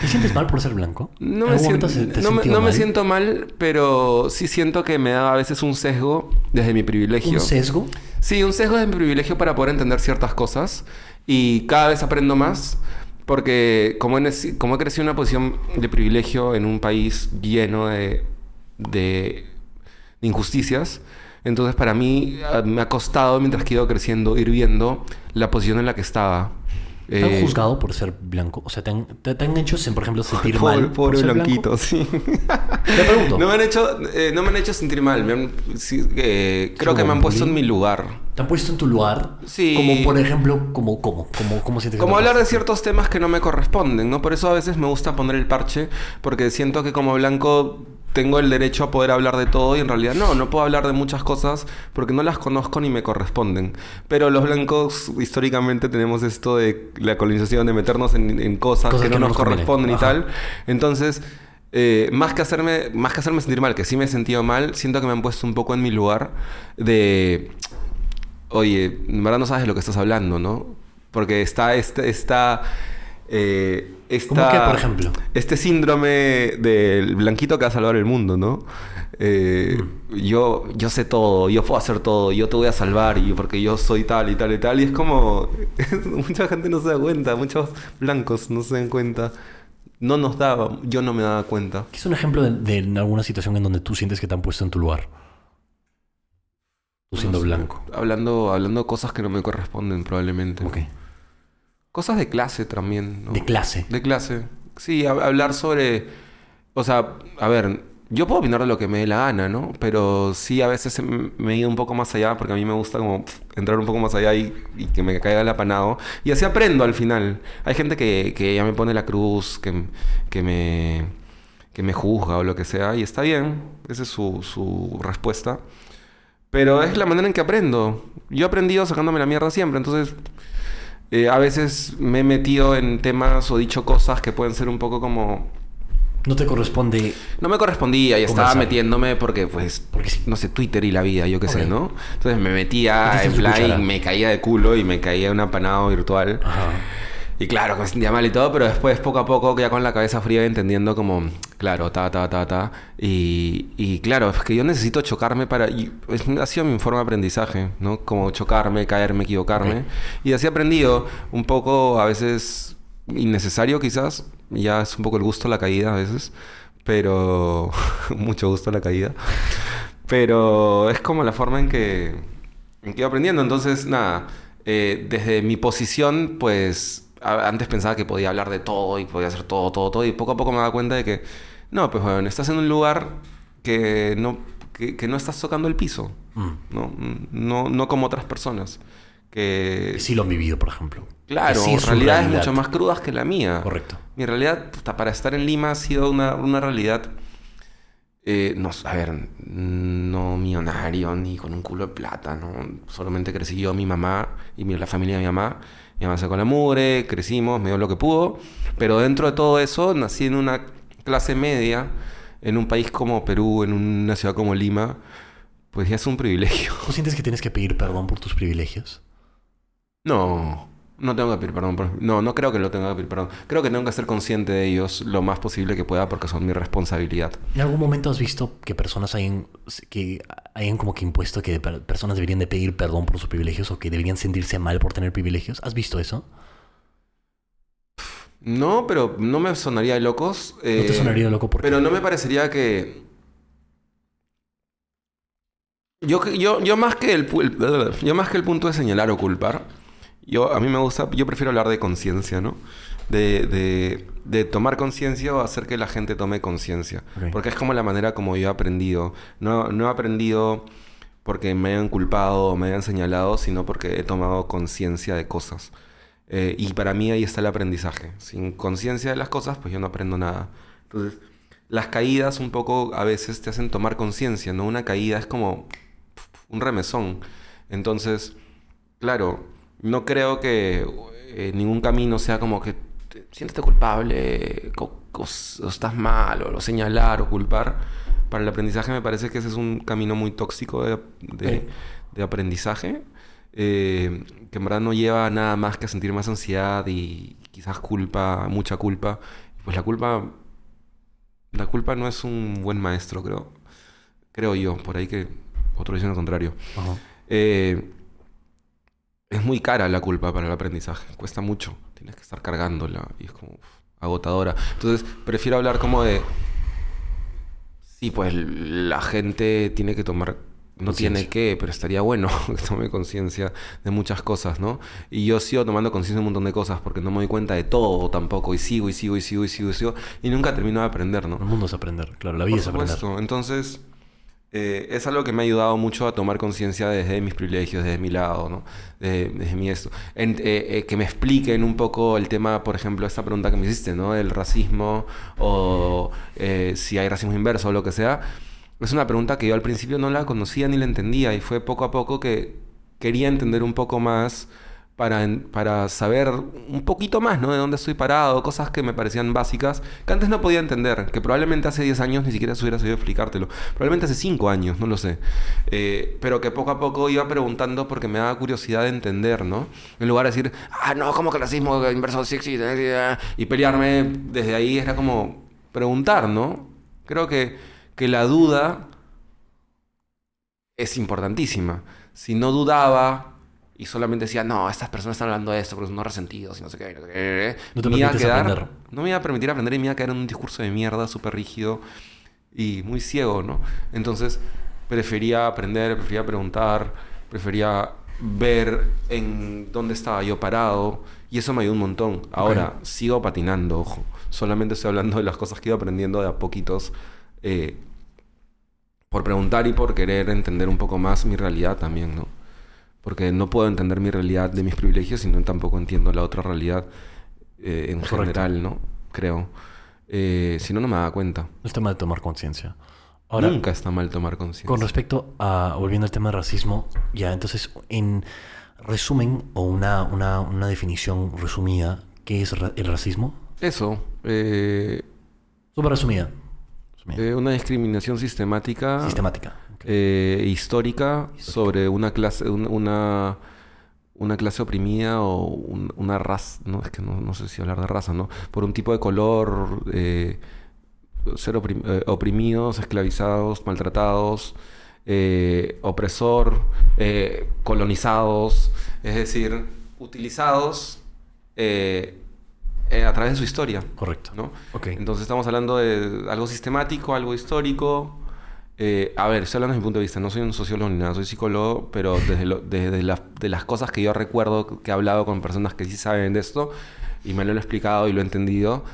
Speaker 2: ¿Te sientes mal por ser blanco?
Speaker 3: No,
Speaker 2: ¿En
Speaker 3: me siento,
Speaker 2: se-
Speaker 3: no, me, no siento mal, pero sí siento que me da a veces un sesgo desde mi privilegio.
Speaker 2: ¿Un sesgo?
Speaker 3: Sí, un sesgo de mi privilegio para poder entender ciertas cosas y cada vez aprendo más porque como he, neci- como he crecido en una posición de privilegio en un país lleno de de, de injusticias. Entonces para mí ah, me ha costado, mientras que he ido creciendo, ir viendo la posición en la que estaba.
Speaker 2: ¿Te han
Speaker 3: Eh,
Speaker 2: juzgado por ser blanco? O sea, ¿te han, te, te han hecho, por ejemplo, sentir mal? por
Speaker 3: pobre
Speaker 2: ser
Speaker 3: blanquito,
Speaker 2: blanco?
Speaker 3: sí.
Speaker 2: Te pregunto.
Speaker 3: No me han hecho, eh, no me han hecho sentir mal. me han- sí, eh, creo que me han puesto en mi lugar.
Speaker 2: ¿Te han puesto en tu lugar?
Speaker 3: Sí.
Speaker 2: Como, por ejemplo, como, ¿cómo? ¿Cómo, cómo sientes que
Speaker 3: Como
Speaker 2: te
Speaker 3: hablar de ciertos temas que no me corresponden, ¿no? Por eso a veces me gusta poner el parche, porque siento que como blanco tengo el derecho a poder hablar de todo y en realidad no, no puedo hablar de muchas cosas porque no las conozco ni me corresponden. Pero los blancos históricamente tenemos esto de la colonización, de meternos en, en cosas,
Speaker 2: Cosas
Speaker 3: que no
Speaker 2: que
Speaker 3: nos corresponden y tal. Entonces, eh, más, que hacerme, más que hacerme sentir mal, que sí me he sentido mal, siento que me han puesto un poco en mi lugar de oye, en verdad no sabes de lo que estás hablando, ¿no? Porque está este, esta, eh, esta-
Speaker 2: ¿Cómo qué, por ejemplo?
Speaker 3: Este síndrome del blanquito que va a salvar el mundo, ¿no? Eh,
Speaker 2: Mm.
Speaker 3: yo, yo sé todo, yo puedo hacer todo, yo te voy a salvar y porque yo soy tal y tal y tal. Y es como, mucha gente no se da cuenta, muchos blancos no se dan cuenta. No nos daba, yo no me daba cuenta.
Speaker 2: ¿Qué es un ejemplo de, de alguna situación en donde tú sientes que te han puesto en tu lugar? Tú siendo
Speaker 3: No sé,
Speaker 2: blanco.
Speaker 3: Hablando, hablando cosas que no me corresponden probablemente.
Speaker 2: Ok.
Speaker 3: Cosas de clase también, ¿no?
Speaker 2: De clase.
Speaker 3: De clase. Sí, hab- hablar sobre... O sea, a ver, yo puedo opinar de lo que me dé la gana, ¿no? Pero sí, a veces m- me he ido un poco más allá porque a mí me gusta como entrar un poco más allá y, y que me caiga el apanado. Y así aprendo al final. Hay gente que, que ya me pone la cruz, que, que me que me juzga o lo que sea, y está bien, esa es su, su respuesta. Pero es la manera en que aprendo. Yo he aprendido sacándome la mierda siempre, entonces eh, a veces me he metido en temas o dicho cosas que pueden ser un poco como...
Speaker 2: No te corresponde.
Speaker 3: No me correspondía y estaba metiéndome porque, pues,
Speaker 2: Porque sí.
Speaker 3: no sé, Twitter y la vida, yo qué sé, ¿no? Entonces me metía en plan y me caía de culo y me caía un apanado virtual.
Speaker 2: Ajá.
Speaker 3: Y claro, me sentía mal y todo, pero después poco a poco, ya con la cabeza fría, entendiendo como, claro, ta, ta, ta, ta. Y, y claro, es que yo necesito chocarme para... Y es- ha sido mi forma de aprendizaje, ¿no? Como chocarme, caerme, equivocarme.
Speaker 2: Ok.
Speaker 3: Y así he aprendido un poco, a veces, innecesario quizás. Ya es un poco el gusto la caída a veces. Pero... mucho gusto la caída. Pero es como la forma en que, en que iba aprendiendo. Entonces, nada, eh, desde mi posición, pues a- antes pensaba que podía hablar de todo y podía hacer todo, todo, todo. Y poco a poco me daba cuenta de que, no, pues bueno, estás en un lugar que no, que, que no estás tocando el piso,
Speaker 2: Mm.
Speaker 3: ¿no? No, no como otras personas. Que,
Speaker 2: Que sí lo han vivido, por ejemplo.
Speaker 3: claro,
Speaker 2: sí
Speaker 3: realidades
Speaker 2: realidad.
Speaker 3: mucho más crudas que la mía.
Speaker 2: Correcto.
Speaker 3: Mi realidad, para estar en Lima ha sido una, una realidad, eh, no, a ver, no millonario ni con un culo de plata, ¿no? Solamente crecí yo, mi mamá y la familia de mi mamá. Mi mamá sacó la mugre, crecimos, me dio lo que pudo. Pero dentro de todo eso, nací en una clase media, en un país como Perú, en una ciudad como Lima, pues ya es un privilegio.
Speaker 2: ¿Tú sientes que tienes que pedir perdón por tus privilegios?
Speaker 3: No, no tengo que pedir perdón. por- No, no creo que lo tenga que pedir perdón. Creo que tengo que ser consciente de ellos lo más posible que pueda porque son mi responsabilidad.
Speaker 2: ¿En algún momento has visto que personas hayan, que hayan como que impuesto que per- personas deberían de pedir perdón por sus privilegios o que deberían sentirse mal por tener privilegios? ¿Has visto eso?
Speaker 3: No, pero no me sonaría de locos.
Speaker 2: ¿No te
Speaker 3: eh,
Speaker 2: sonaría loco porque
Speaker 3: Pero no me parecería que... Yo, yo, yo, más que el, el- yo más que el punto de señalar o culpar, yo, a mí me gusta, yo prefiero hablar de conciencia, ¿no? De, de, de tomar conciencia o hacer que la gente tome conciencia. Porque es como la manera como yo he aprendido. No, no he aprendido porque me hayan culpado o me hayan señalado, sino porque he tomado conciencia de cosas. Eh, y para mí ahí está el aprendizaje. Sin conciencia de las cosas, pues yo no aprendo nada. Entonces, las caídas un poco a veces te hacen tomar conciencia, ¿no? Una caída es como un remesón. Entonces, claro, no creo que eh, ningún camino sea como que te- siéntete culpable, o, o estás mal, o lo señalar o culpar. Para el aprendizaje me parece que ese es un camino muy tóxico de, de-
Speaker 2: Sí.
Speaker 3: de aprendizaje, eh, que en verdad no lleva a nada más que a sentir más ansiedad y quizás culpa, mucha culpa. Pues la culpa, la culpa no es un buen maestro, creo. Creo yo, por ahí que otro dice lo contrario.
Speaker 2: Ajá.
Speaker 3: Eh, es muy cara la culpa para el aprendizaje. Cuesta mucho. Tienes que estar cargándola y es como uf, agotadora. Entonces, prefiero hablar como de... Sí, pues la gente tiene que tomar, no tiene que, pero estaría bueno que tome conciencia de muchas cosas, ¿no? Y yo sigo tomando conciencia de un montón de cosas porque no me doy cuenta de todo tampoco, y sigo, y sigo, y sigo, y sigo, y sigo, y nunca termino de aprender, ¿no?
Speaker 2: El mundo es aprender, claro, la vida
Speaker 3: Por
Speaker 2: es aprender.
Speaker 3: Entonces, eh, es algo que me ha ayudado mucho a tomar conciencia desde mis privilegios, desde mi lado, ¿no? De- desde mi esto. En- eh, eh, que me expliquen un poco el tema, por ejemplo, esta pregunta que me hiciste, ¿no? El racismo o si hay racismo inverso o lo que sea. Es una pregunta que yo al principio no la conocía ni la entendía y fue poco a poco que quería entender un poco más para, para saber un poquito más, ¿no? De dónde estoy parado, cosas que me parecían básicas, que antes no podía entender, que probablemente hace 10 años ni siquiera se hubiera sabido explicártelo. Probablemente hace 5 años, no lo sé. Eh, pero que poco a poco iba preguntando porque me daba curiosidad de entender, ¿no? En lugar de decir, ah, no, ¿cómo que el racismo inverso sí existe? Y pelearme desde ahí era como preguntar, ¿no? Creo que, que la duda es importantísima. Si no dudaba y solamente decía, no, estas personas están hablando de esto porque son unos resentidos y no sé qué, no sé qué",
Speaker 2: No te
Speaker 3: me iba a quedar,
Speaker 2: aprender.
Speaker 3: no me iba a permitir aprender y me iba a quedar en un discurso de mierda súper rígido y muy ciego, ¿no? Entonces prefería aprender, prefería preguntar, prefería ver en dónde estaba yo parado y eso me ayudó un montón. Ahora, sigo patinando, ojo. Solamente estoy hablando de las cosas que he ido aprendiendo de a poquitos. eh, por preguntar y por querer entender un poco más mi realidad también, ¿no? Porque no puedo entender mi realidad de mis privilegios y no tampoco entiendo la otra realidad eh, en
Speaker 2: Correcto.
Speaker 3: general, ¿no? Creo. Eh, si no, no me da cuenta.
Speaker 2: El tema de tomar conciencia. Ahora,
Speaker 3: Nunca está mal tomar conciencia.
Speaker 2: con respecto a, volviendo al tema de racismo, ya, entonces, en resumen o una, una, una definición resumida, ¿qué es ra- el racismo?
Speaker 3: Eso. eh,
Speaker 2: Súper resumida. Resumida.
Speaker 3: eh, una discriminación sistemática.
Speaker 2: Sistemática.
Speaker 3: Eh, histórica sobre una clase, un- una, una clase oprimida o un- una raza, no es que no, no sé si hablar de raza, ¿no? Por un tipo de color, eh, ser oprim- eh, oprimidos, esclavizados, maltratados, opresor, colonizados, es decir, utilizados a través de su historia.
Speaker 2: Correcto.
Speaker 3: ¿no?
Speaker 2: Ok.
Speaker 3: Entonces estamos hablando de algo sistemático, algo histórico. Eh, a ver, estoy hablando desde mi punto de vista, no soy un sociólogo ni nada, soy psicólogo, pero desde, desde las- de las cosas que yo recuerdo que he hablado con personas que sí saben de esto y me lo han explicado y lo he entendido,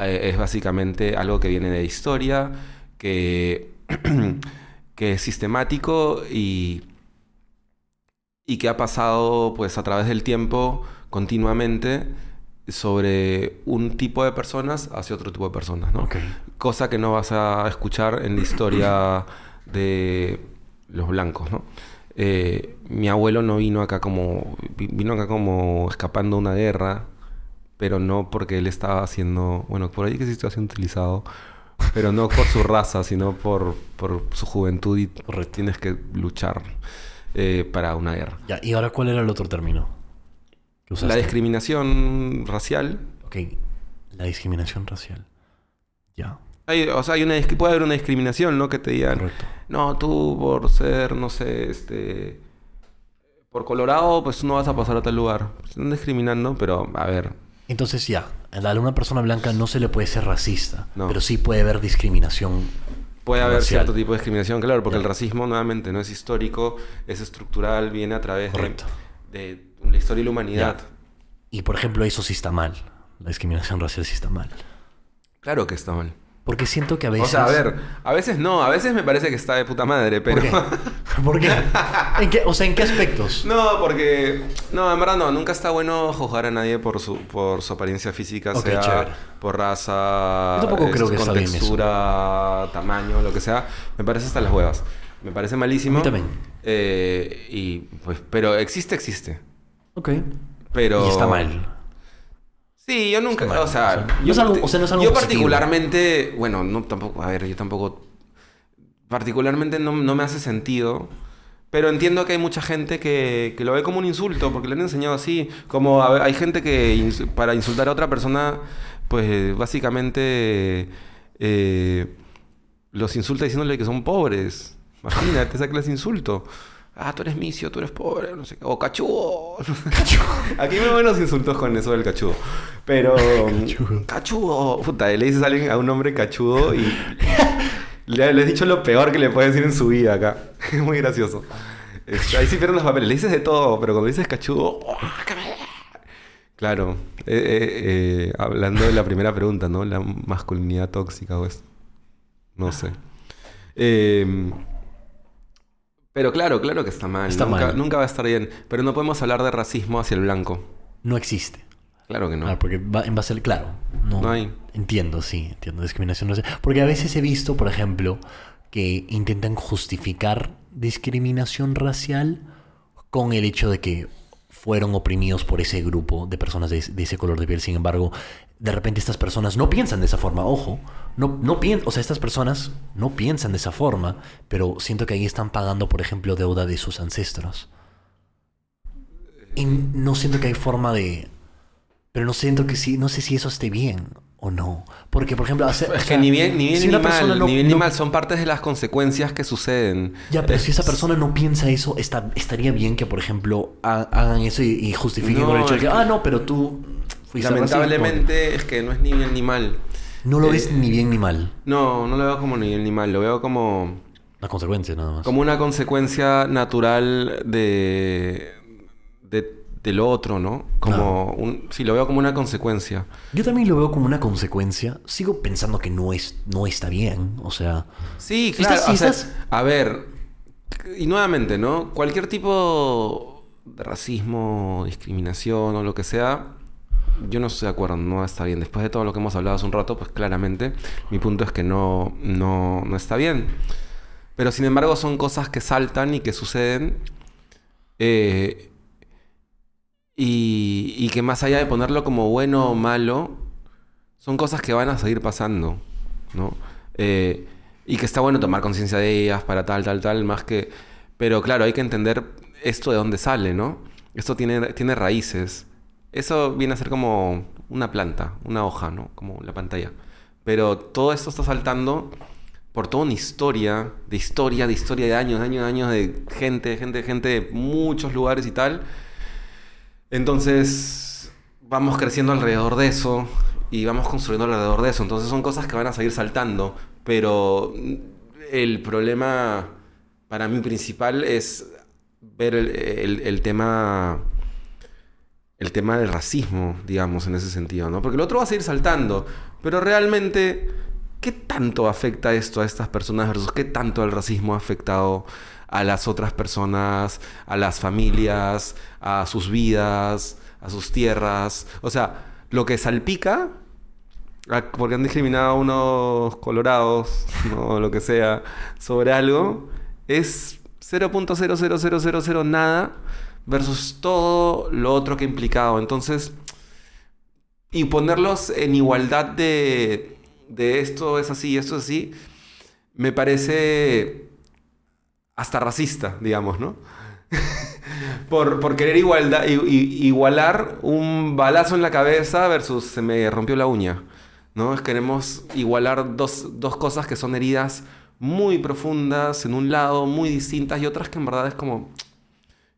Speaker 3: eh, es básicamente algo que viene de historia, que, que es sistemático y, y que ha pasado pues a través del tiempo continuamente sobre un tipo de personas hacia otro tipo de personas, ¿no?
Speaker 2: Ok.
Speaker 3: Cosa que no vas a escuchar en la historia de los blancos, ¿no? Eh, mi abuelo no vino acá como vi- vino acá como escapando de una guerra, pero no porque él estaba haciendo, bueno, por ahí que sí está siendo utilizado, pero no por su raza, sino por, por su juventud y tienes que luchar eh, para una guerra.
Speaker 2: Ya, y ahora, ¿cuál era el otro término?
Speaker 3: La discriminación racial
Speaker 2: Ok. La discriminación racial. Ya.
Speaker 3: Hay, o sea, hay una, disc- puede haber una discriminación, ¿no? Que te digan,
Speaker 2: Correcto.
Speaker 3: no, tú por ser, no sé, este... Por Colorado, pues tú no vas a pasar a tal lugar. Están discriminando, pero a ver,
Speaker 2: Entonces ya, a una persona blanca no se le puede ser racista,
Speaker 3: No.
Speaker 2: pero sí puede haber discriminación.
Speaker 3: puede haber
Speaker 2: racial.
Speaker 3: cierto tipo de discriminación, claro, porque
Speaker 2: Ya.
Speaker 3: el racismo nuevamente no es histórico, es estructural, viene a través de,
Speaker 2: Correcto.
Speaker 3: de la historia y la humanidad.
Speaker 2: Ya. Y por ejemplo, eso sí está mal. La discriminación racial sí está mal.
Speaker 3: Claro que está mal.
Speaker 2: Porque siento que a
Speaker 3: O
Speaker 2: veces...
Speaker 3: sea, a ver, a veces no, a veces me parece que está de puta madre, pero...
Speaker 2: ¿Por qué? ¿Por qué? ¿En qué? O sea, ¿en qué aspectos?
Speaker 3: No, porque. No, en verdad no. Nunca está bueno juzgar a nadie por su, por su apariencia física,
Speaker 2: Ok,
Speaker 3: sea
Speaker 2: chévere.
Speaker 3: por raza,
Speaker 2: Yo tampoco creo que
Speaker 3: contextura, tamaño, lo que sea. Me parece hasta las huevas. Me parece malísimo.
Speaker 2: A mí también.
Speaker 3: Eh, y pues, pero existe, existe.
Speaker 2: Ok.
Speaker 3: Pero.
Speaker 2: Y está mal.
Speaker 3: Sí, yo nunca,
Speaker 2: mal,
Speaker 3: o sea,
Speaker 2: o sea, no
Speaker 3: yo,
Speaker 2: es algo- o sea, no es algo
Speaker 3: yo
Speaker 2: positivo.
Speaker 3: particularmente, bueno, no tampoco, a ver, yo tampoco, particularmente no, no me hace sentido, pero entiendo que hay mucha gente que, que lo ve como un insulto, porque le han enseñado así, como a hay gente que ins- para insultar a otra persona, pues básicamente eh, los insulta diciéndole que son pobres. Imagínate esa clase de insulto. Ah, tú eres misio, tú eres pobre, no sé qué. O cachudo. Aquí me van los insultos con eso del cachudo. Pero.
Speaker 2: Cachudo.
Speaker 3: Cachudo. Puta, le dices a alguien a un hombre cachudo y. Le, le has dicho lo peor que le puede decir en su vida acá. Es muy gracioso. Este, ahí sí pierden los papeles. Le dices de todo, pero cuando dices cachudo... ¡oh, Claro. Eh, eh, eh, hablando de la primera pregunta, ¿no? La masculinidad tóxica o es... No sé. Eh, pero claro, claro que está mal.
Speaker 2: Está
Speaker 3: nunca,
Speaker 2: mal.
Speaker 3: nunca va a estar bien. Pero no podemos hablar de racismo hacia el blanco.
Speaker 2: No existe.
Speaker 3: Claro que no.
Speaker 2: Ah, porque va, en base al... Claro. No,
Speaker 3: No hay.
Speaker 2: Entiendo, sí. Entiendo. Discriminación no sé. Porque a veces he visto, por ejemplo, que intentan justificar discriminación racial con el hecho de que fueron oprimidos por ese grupo de personas de, de ese color de piel. Sin embargo, de repente estas personas no piensan de esa forma. Ojo, no, no piensan, o sea, estas personas no piensan de esa forma, pero siento que ahí están pagando, por ejemplo, deuda de sus ancestros. Y no siento que hay forma de... Pero no siento que sí, no sé si eso esté bien o no. Porque, por ejemplo, hace- o
Speaker 3: Es que ni bien ni, bien
Speaker 2: si
Speaker 3: ni mal,
Speaker 2: persona no-
Speaker 3: ni bien ni
Speaker 2: no-
Speaker 3: mal, son partes de las consecuencias que suceden.
Speaker 2: Ya, pero si esa persona no piensa eso, está, estaría bien que, por ejemplo, ha- hagan eso y, y justifiquen
Speaker 3: No,
Speaker 2: con el hecho de que, ah, no, pero tú fuiste racista",
Speaker 3: Lamentablemente es que no es ni bien ni mal.
Speaker 2: No lo ves
Speaker 3: Eh,
Speaker 2: ni bien ni mal.
Speaker 3: No, no lo veo como ni bien ni mal, lo veo como,
Speaker 2: La consecuencia, nada más.
Speaker 3: como una consecuencia natural de, de, de lo otro, ¿no? Como un, sí, lo veo como una consecuencia.
Speaker 2: Yo también lo veo como una consecuencia. Sigo pensando que no, es, no está bien. O sea,
Speaker 3: Sí, claro.
Speaker 2: estás- si
Speaker 3: o sea,
Speaker 2: estás-
Speaker 3: A ver, y nuevamente, ¿no? Cualquier tipo de racismo, discriminación o lo que sea, yo no estoy de acuerdo, no está bien. Después de todo lo que hemos hablado hace un rato, pues claramente mi punto es que no, no, no está bien. Pero sin embargo son cosas que saltan y que suceden. eh, y, y que más allá de ponerlo como bueno o malo, son cosas que van a seguir pasando, ¿no? Eh, y que está bueno tomar conciencia de ellas para tal, tal, tal, más que... Pero claro, hay que entender esto de dónde sale, ¿no? Esto tiene, tiene raíces. Eso viene a ser como una planta, una hoja, ¿no? Como la pantalla. Pero todo esto está saltando por toda una historia, de historia, de historia de años, de años, de años, de gente, gente, gente de muchos lugares y tal. Entonces, vamos creciendo alrededor de eso y vamos construyendo alrededor de eso. Entonces, son cosas que van a seguir saltando. Pero el problema para mí principal es ver el- el tema. El tema del racismo, digamos, en ese sentido, ¿no? Porque el otro va a seguir saltando. Pero realmente, ¿qué tanto afecta esto a estas personas versus qué tanto el racismo ha afectado a las otras personas, a las familias, a sus vidas, a sus tierras? O sea, lo que salpica, porque han discriminado a unos colorados, o lo que sea, sobre algo, es 0.00000 nada versus todo lo otro que ha implicado. Entonces, y ponerlos en igualdad de, de esto es así, esto es así, me parece hasta racista, digamos, ¿no? por, por querer igualdad, igualar un balazo en la cabeza versus se me rompió la uña, ¿no? Queremos igualar dos, dos cosas que son heridas muy profundas en un lado, muy distintas, y otras que en verdad es como,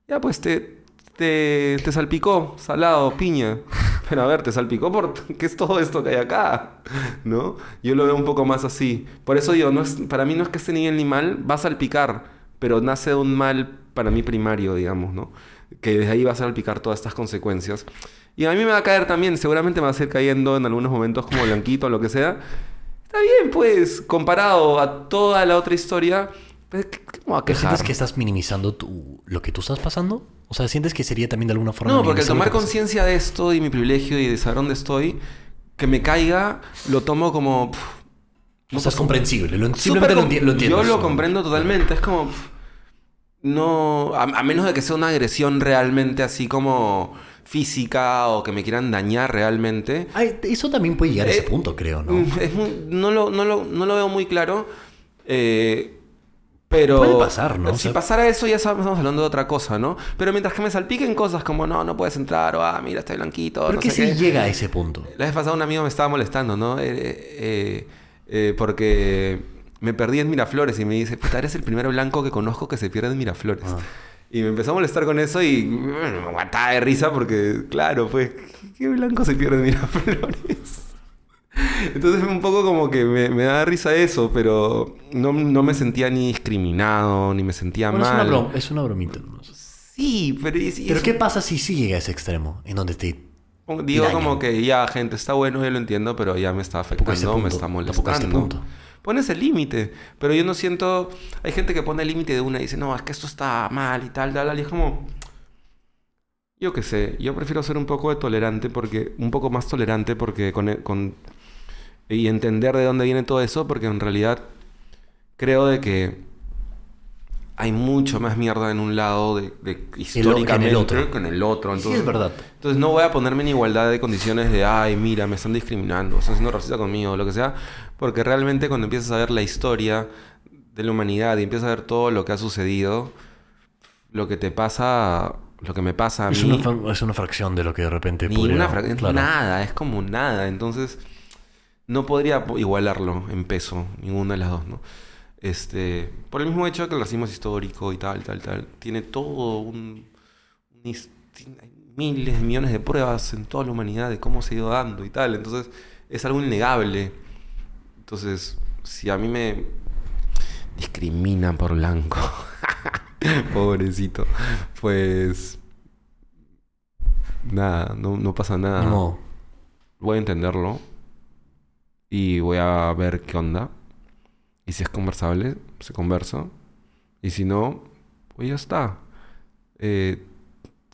Speaker 3: ya pues te, te, te salpicó, salado, piña. Pero a ver, te salpicó por qué es todo esto que hay acá, ¿no? Yo lo veo un poco más así. Por eso digo, no es, para mí no es que esté ni bien ni mal, va a salpicar, pero nace de un mal para mí primario, digamos, ¿no? Que desde ahí va a salpicar todas estas consecuencias. Y a mí me va a caer también, seguramente me va a seguir cayendo en algunos momentos como blanquito o lo que sea. Está bien, pues, comparado a toda la otra historia, pues, ¿qué- qué me voy a
Speaker 2: ¿Pero
Speaker 3: quejar?
Speaker 2: sientes que estás minimizando tu, lo que tú estás pasando? O sea, ¿sientes que sería también de alguna forma
Speaker 3: No, porque al tomar conciencia de esto y mi privilegio y de saber dónde estoy, que me caiga, lo tomo como...
Speaker 2: No estás
Speaker 3: pasa-
Speaker 2: comprensible. Lo, simplemente lo,
Speaker 3: com-
Speaker 2: enti- lo entiendes.
Speaker 3: Yo lo comprendo totalmente. Es como... no... A, a menos de que sea una agresión realmente así como física o que me quieran dañar realmente.
Speaker 2: Ay, eso también puede llegar a ese
Speaker 3: Eh,
Speaker 2: punto, creo, ¿no?
Speaker 3: Mm, es no, lo, no, lo, no lo veo muy claro. eh, pero.
Speaker 2: Puede pasar, ¿no?
Speaker 3: Si pasara eso, ya estamos hablando de otra cosa, ¿no? Pero mientras que me salpiquen cosas como, no, no puedes entrar, o ah, mira, estoy blanquito.
Speaker 2: ¿Pero
Speaker 3: no
Speaker 2: qué
Speaker 3: sé qué.
Speaker 2: llega a ese punto?
Speaker 3: La vez pasada un amigo me estaba molestando, ¿no? Eh, eh, eh, porque me perdí en Miraflores y me dice, puta, eres el primer blanco que conozco que se pierde en Miraflores.
Speaker 2: Ah.
Speaker 3: Y me empezó a molestar con eso y me aguantaba de risa porque, claro, pues, ¿qué blanco se pierde en Miraflores? Entonces un poco como que me, me da risa eso, pero no, no me sentía ni discriminado, ni me sentía
Speaker 2: Bueno, es una,
Speaker 3: mal.
Speaker 2: es una bromita. nomás.
Speaker 3: Sí, pero, y
Speaker 2: Pero
Speaker 3: es-
Speaker 2: ¿qué pasa si sí llega a ese extremo? En donde te...
Speaker 3: digo
Speaker 2: dañan?
Speaker 3: como que ya, gente, está bueno, yo lo entiendo, pero ya me está afectando, me está molestando.
Speaker 2: punto.
Speaker 3: Pones el límite, pero yo no siento... Hay gente que pone el límite de una y dice, no, es que esto está mal y tal, tal, tal, y es como... Yo qué sé, yo prefiero ser un poco de tolerante porque... Un poco más tolerante porque con... con y entender de dónde viene todo eso porque en realidad creo de que hay mucho más mierda en un lado de, de históricamente
Speaker 2: otro.
Speaker 3: que en el otro.
Speaker 2: Sí,
Speaker 3: Entonces,
Speaker 2: es verdad.
Speaker 3: entonces no voy a ponerme en igualdad de condiciones de, ay, mira, me están discriminando, están siendo racista conmigo, o lo que sea, porque realmente cuando empiezas a ver la historia de la humanidad y empiezas a ver todo lo que ha sucedido, lo que te pasa, lo que me pasa a
Speaker 2: Es
Speaker 3: mí,
Speaker 2: una, es una fracción de lo que de repente
Speaker 3: ni
Speaker 2: podría-
Speaker 3: una
Speaker 2: claro.
Speaker 3: nada, es como nada, entonces no podría po- igualarlo en peso, ninguna de las dos, ¿no? Este, por el mismo hecho de que el racismo es histórico y tal, tal, tal, tiene todo un, un miles, millones de pruebas en toda la humanidad de cómo se ha ido dando y tal, entonces es algo innegable. Entonces, si a mí me discriminan por blanco, pobrecito, pues nada, no, no pasa nada
Speaker 2: modo.
Speaker 3: voy a entenderlo y voy a ver qué onda. Y si es conversable, se conversa. Y si no, pues ya está. Eh,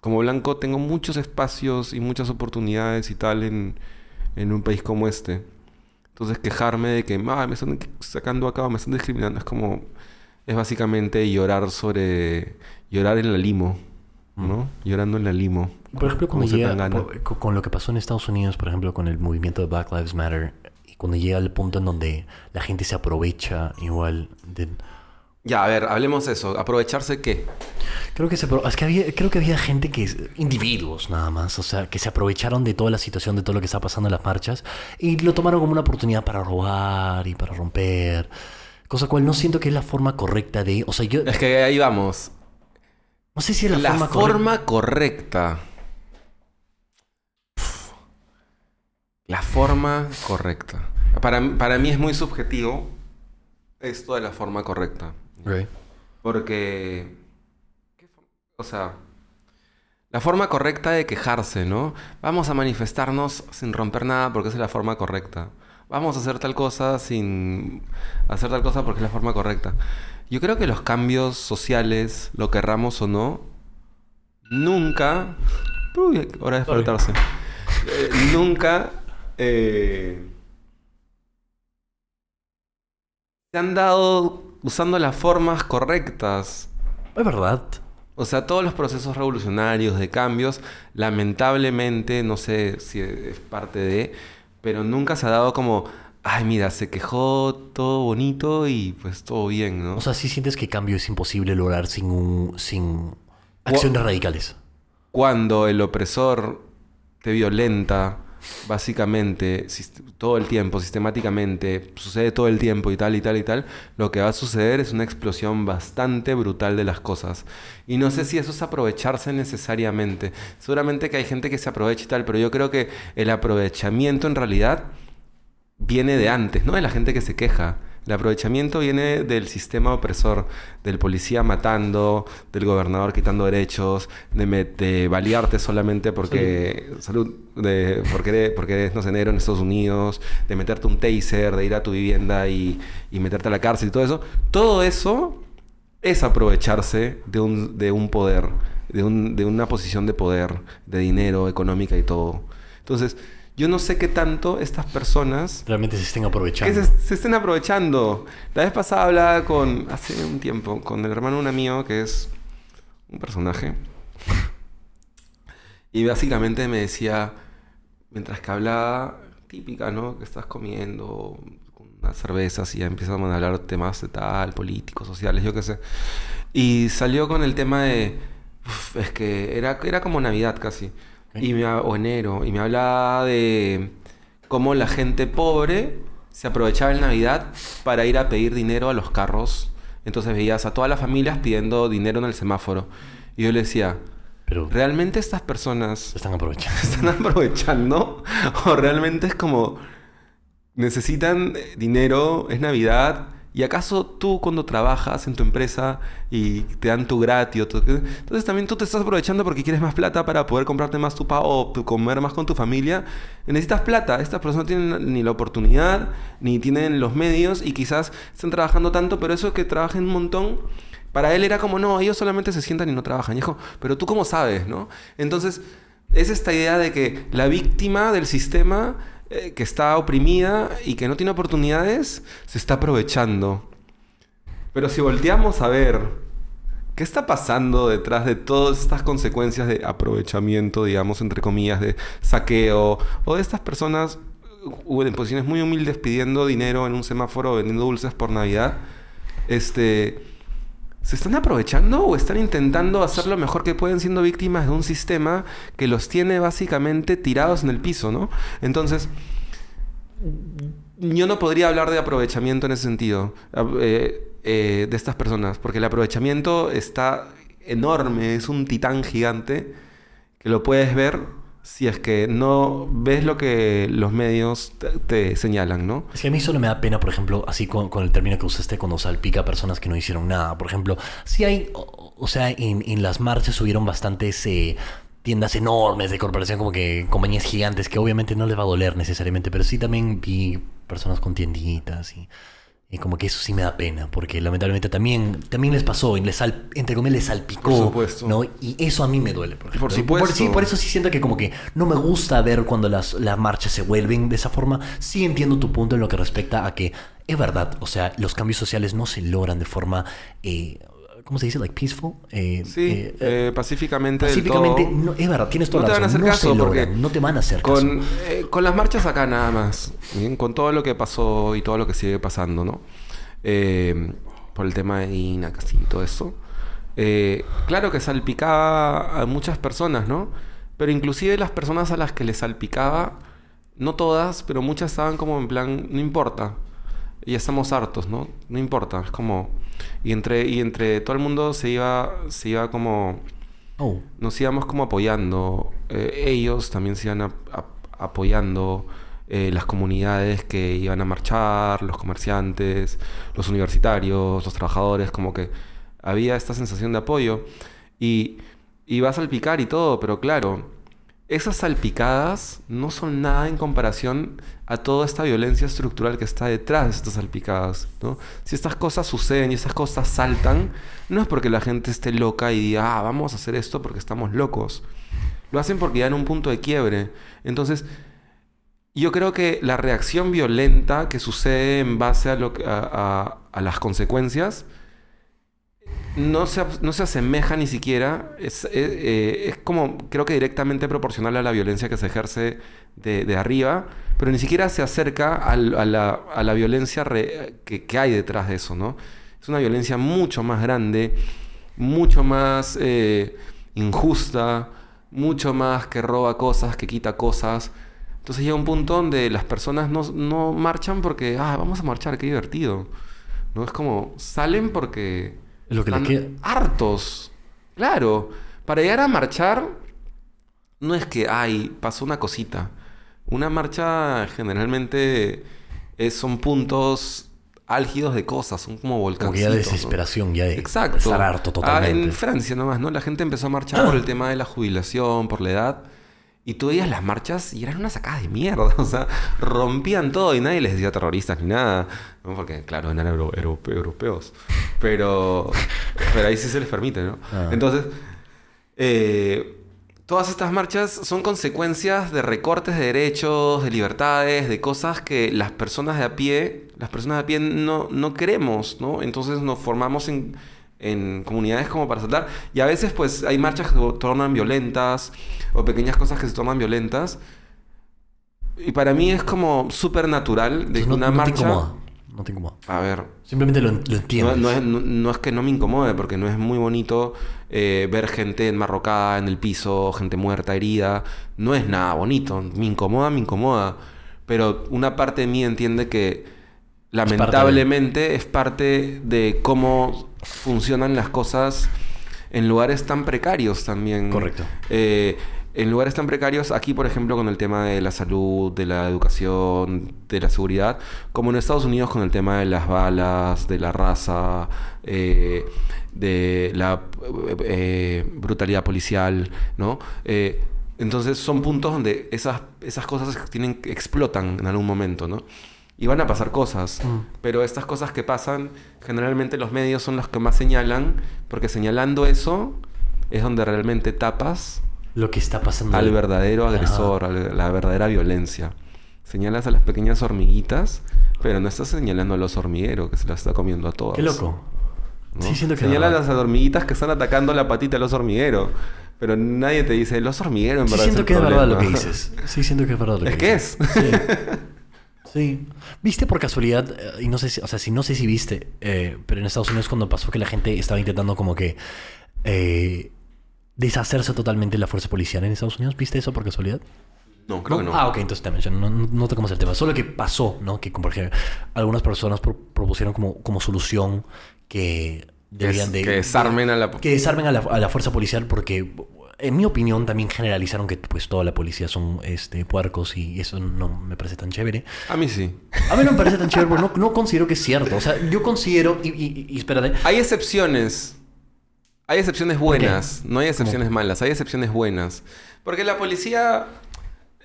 Speaker 3: como blanco tengo muchos espacios y muchas oportunidades y tal en, en un país como este. Entonces quejarme de que "Ah, me están sacando acá, me están discriminando, es como... Es básicamente llorar sobre... Llorar en la limo, ¿no? Llorando en la limo.
Speaker 2: Por ejemplo,
Speaker 3: como gana.
Speaker 2: por- con, lo que pasó en Estados Unidos, por ejemplo, con el movimiento de Black Lives Matter, cuando llega al punto en donde la gente se aprovecha igual de...
Speaker 3: Ya, a ver, hablemos de eso. ¿Aprovecharse qué?
Speaker 2: Creo que, se, es que había, creo que había gente que... Individuos nada más, o sea, que se aprovecharon de toda la situación, de todo lo que está pasando en las marchas, y lo tomaron como una oportunidad para robar y para romper. Cosa cual no siento que es la forma correcta de... O sea, yo...
Speaker 3: Es que ahí vamos.
Speaker 2: No sé si es la,
Speaker 3: La,
Speaker 2: forma,
Speaker 3: forma,
Speaker 2: correcta.
Speaker 3: correcta. La forma correcta. Para, para mí es muy subjetivo esto de la forma correcta. Porque... ¿qué for- O sea... La forma correcta de quejarse, ¿no? Vamos a manifestarnos sin romper nada porque esa es la forma correcta. Vamos a hacer tal cosa sin hacer tal cosa porque es la forma correcta. Yo creo que los cambios sociales, lo querramos o no, nunca... Uy, hora de despertarse. Eh, nunca... eh, se han dado usando las formas correctas.
Speaker 2: Es verdad.
Speaker 3: O sea, todos los procesos revolucionarios de cambios, lamentablemente, no sé si es parte de, pero nunca se ha dado como, ay, mira, se quejó todo bonito y pues todo bien, ¿no?
Speaker 2: O sea, sí sientes que cambio es imposible lograr sin un, sin acciones radicales.
Speaker 3: Cuando el opresor te violenta, básicamente, todo el tiempo, sistemáticamente, sucede todo el tiempo y tal y tal y tal, lo que va a suceder es una explosión bastante brutal de las cosas. Y no sé si eso es aprovecharse necesariamente. Seguramente que hay gente que se aprovecha y tal, pero yo creo que el aprovechamiento en realidad viene de antes, ¿no? De la gente que se queja. El aprovechamiento viene del sistema opresor, del policía matando, del gobernador quitando derechos, de, de balearte solamente porque salud, de, porque, eres, porque eres no sé, negro en Estados Unidos, de meterte un taser, de ir a tu vivienda y, y meterte a la cárcel y todo eso. Todo eso es aprovecharse de un, de un poder, de, un- de una posición de poder, de dinero, económica y todo. Entonces, yo no sé qué tanto estas personas
Speaker 2: Realmente se estén
Speaker 3: que
Speaker 2: aprovechando.
Speaker 3: se, se estén aprovechando. La vez pasada hablaba con, hace un tiempo, con el hermano de un amigo que es un personaje. Y básicamente me decía, mientras que hablaba, típica, ¿no? Que estás comiendo unas cervezas y ya empiezan a hablar temas de tal, políticos, sociales, yo qué sé. Y salió con el tema de, uf, es que era, era como Navidad casi, y me, o enero, y me hablaba de cómo la gente pobre se aprovechaba en Navidad para ir a pedir dinero a los carros. Entonces veías a todas las familias pidiendo dinero en el semáforo. Y yo le decía,
Speaker 2: Pero
Speaker 3: ¿realmente estas personas
Speaker 2: están aprovechando.
Speaker 3: están aprovechando? ¿O realmente es como necesitan dinero, es Navidad. ¿Y acaso tú cuando trabajas en tu empresa y te dan tu gratis, entonces también tú te estás aprovechando porque quieres más plata para poder comprarte más tu pavo o comer más con tu familia? Necesitas plata. Estas personas no tienen ni la oportunidad, ni tienen los medios y quizás están trabajando tanto, pero eso que trabajen un montón, para él era como, no, ellos solamente se sientan y no trabajan. Y pero tú cómo sabes, ¿no? Entonces, es esta idea de que la víctima del sistema eh, que está oprimida y que no tiene oportunidades, se está aprovechando. Pero si volteamos a ver qué está pasando detrás de todas estas consecuencias de aprovechamiento, digamos, entre comillas, de saqueo, o de estas personas uh, en posiciones muy humildes pidiendo dinero en un semáforo vendiendo dulces por Navidad, este... ¿Se están aprovechando o están intentando hacer lo mejor que pueden siendo víctimas de un sistema que los tiene básicamente tirados en el piso, ¿no? Entonces, yo no podría hablar de aprovechamiento en ese sentido eh, eh, de estas personas, porque el aprovechamiento está enorme, es un titán gigante que lo puedes ver si es que no ves lo que los medios te, señalan, ¿no?
Speaker 2: Es que a mí solo me da pena, por ejemplo, así con, con el término que usaste cuando salpica a personas que no hicieron nada. Por ejemplo, si hay, o, o sea, en, en las marchas hubieron bastantes eh, tiendas enormes de corporación, como que compañías gigantes, que obviamente no les va a doler necesariamente, pero sí también vi personas con tienditas y, y como que eso sí me da pena, porque lamentablemente también, también les pasó, y les sal- entre comillas les salpicó,
Speaker 3: Por supuesto.
Speaker 2: ¿no? Y eso a mí me duele, por.
Speaker 3: Por supuesto.
Speaker 2: sí, por eso sí siento que como que no me gusta ver cuando las, las marchas se vuelven de esa forma. Sí entiendo tu punto en lo que respecta a que es verdad, o sea, los cambios sociales no se logran de forma, eh, ¿cómo se dice? Like peaceful. Eh,
Speaker 3: Sí,
Speaker 2: eh,
Speaker 3: eh, pacíficamente. del
Speaker 2: Pacíficamente,
Speaker 3: todo.
Speaker 2: no, es verdad, tienes toda
Speaker 3: No
Speaker 2: la
Speaker 3: te van a hacer
Speaker 2: no
Speaker 3: caso
Speaker 2: se
Speaker 3: porque
Speaker 2: logran, no te van a hacer caso.
Speaker 3: Con, eh, con las marchas acá nada más, ¿bien? con todo lo que pasó y todo lo que sigue pasando, ¿no? Por el tema de Ina, Castillo y todo eso. Claro que salpicaba a muchas personas, ¿no? Pero inclusive las personas a las que les salpicaba, no todas, pero muchas estaban como en plan, no importa. Ya estamos hartos, ¿no? No importa, es como... Y entre, y entre todo el mundo se iba, se iba como
Speaker 2: Oh,
Speaker 3: nos íbamos como apoyando. eh, ellos también se iban a- a- apoyando. eh, las comunidades que iban a marchar, los comerciantes, los universitarios, los trabajadores, como que había esta sensación de apoyo. Y, y va a salpicar y todo, pero claro, esas salpicadas no son nada en comparación a toda esta violencia estructural que está detrás de estas salpicadas. ¿no? Si estas cosas suceden y estas cosas saltan, no es porque la gente esté loca y diga, ah, vamos a hacer esto porque estamos locos. Lo hacen porque ya en un punto de quiebre. Entonces, yo creo que la reacción violenta que sucede en base a, lo a las consecuencias no se, no se asemeja ni siquiera, es, eh, eh, es como creo que directamente proporcional a la violencia que se ejerce de, arriba, pero ni siquiera se acerca a, la, a la violencia que, que hay detrás de eso, ¿no? Es una violencia mucho más grande, mucho más eh, injusta, mucho más que roba cosas, que quita cosas. Entonces llega un punto donde las personas no, no marchan porque, ah, vamos a marchar, qué divertido. No es como, salen porque
Speaker 2: Es lo que le queda.
Speaker 3: hartos. Claro, para llegar a marchar, no es que, ay, pasó una cosita. Una marcha generalmente es- son puntos álgidos de cosas, son como volcancitos.
Speaker 2: como ya
Speaker 3: ¿no?
Speaker 2: desesperación, ya de
Speaker 3: Exacto.
Speaker 2: estar harto
Speaker 3: Ah, en Francia nomás, ¿no? La gente empezó a marchar por el tema de la jubilación, por la edad. Y tú veías las marchas y eran unas sacadas de mierda. O sea, rompían todo y nadie les decía terroristas ni nada. ¿no? Porque, claro, eran euro- euro- europeos. Pero, pero ahí sí se les permite, ¿no?
Speaker 2: Ah.
Speaker 3: Entonces, eh, todas estas marchas son consecuencias de recortes de derechos, de libertades, de cosas que las personas de a pie, las personas de a pie no, no queremos, ¿no? Entonces nos formamos en, en comunidades como para saltar. Y a veces pues hay marchas que se tornan violentas o pequeñas cosas que se tornan violentas. Y para mí es como súper natural de
Speaker 2: no,
Speaker 3: una
Speaker 2: no te
Speaker 3: marcha...
Speaker 2: incomoda. No te incomoda.
Speaker 3: A ver,
Speaker 2: Simplemente lo, lo
Speaker 3: no,
Speaker 2: entiendes.
Speaker 3: no es, no- no es que no me incomode, porque no es muy bonito eh, ver gente enmarrocada en el piso, gente muerta, herida. No es nada bonito. Me incomoda, me incomoda. Pero una parte de mí entiende que lamentablemente es parte de cómo funcionan las cosas en lugares tan precarios también.
Speaker 2: Correcto.
Speaker 3: Eh, en lugares tan precarios, aquí por ejemplo con el tema de la salud, de la educación, de la seguridad, como en Estados Unidos con el tema de las balas, de la raza, eh, de la eh, brutalidad policial, ¿no? Eh, entonces son puntos donde esas, esas cosas tienen, explotan en algún momento, ¿no? Y van a pasar cosas,
Speaker 2: Mm.
Speaker 3: pero estas cosas que pasan, generalmente los medios son los que más señalan, porque señalando eso es donde realmente tapas
Speaker 2: Lo que está pasando.
Speaker 3: al verdadero agresor, a la verdadera violencia. Señalas a las pequeñas hormiguitas, pero no estás señalando al oso hormiguero que se las está comiendo a todas.
Speaker 2: Qué loco.
Speaker 3: ¿no?
Speaker 2: Sí, siento que
Speaker 3: Señalas
Speaker 2: es
Speaker 3: a las hormiguitas que están atacando la patita del oso hormiguero. Pero nadie te dice, el oso hormiguero en
Speaker 2: Sí
Speaker 3: verdad
Speaker 2: siento
Speaker 3: es
Speaker 2: que es verdad lo que
Speaker 3: problema".
Speaker 2: dices. Sí siento que es verdad lo que
Speaker 3: Es que es.
Speaker 2: Sí. Sí. ¿Viste por casualidad? eh, Y no sé si, o sea, si no sé si viste, eh, pero en Estados Unidos cuando pasó que la gente estaba intentando como que eh, deshacerse totalmente de la fuerza policial en Estados Unidos. ¿Viste eso por casualidad?
Speaker 3: No, creo que no.
Speaker 2: Ah, ok, entonces también, no, no, no tocamos el tema. Solo que pasó, ¿no? Que como por ejemplo, algunas personas pro- propusieron como, como solución que debían de...
Speaker 3: que desarmen a la...
Speaker 2: Que desarmen a la, a la fuerza policial porque, en mi opinión, también generalizaron que pues toda la policía son este, puercos y eso no me parece tan chévere.
Speaker 3: A mí sí.
Speaker 2: A mí no me parece tan chévere, porque no, no considero que es cierto. O sea, yo considero, y, y- y espérate,
Speaker 3: Hay excepciones. Hay excepciones buenas. No hay excepciones malas. Hay excepciones buenas. Porque la policía...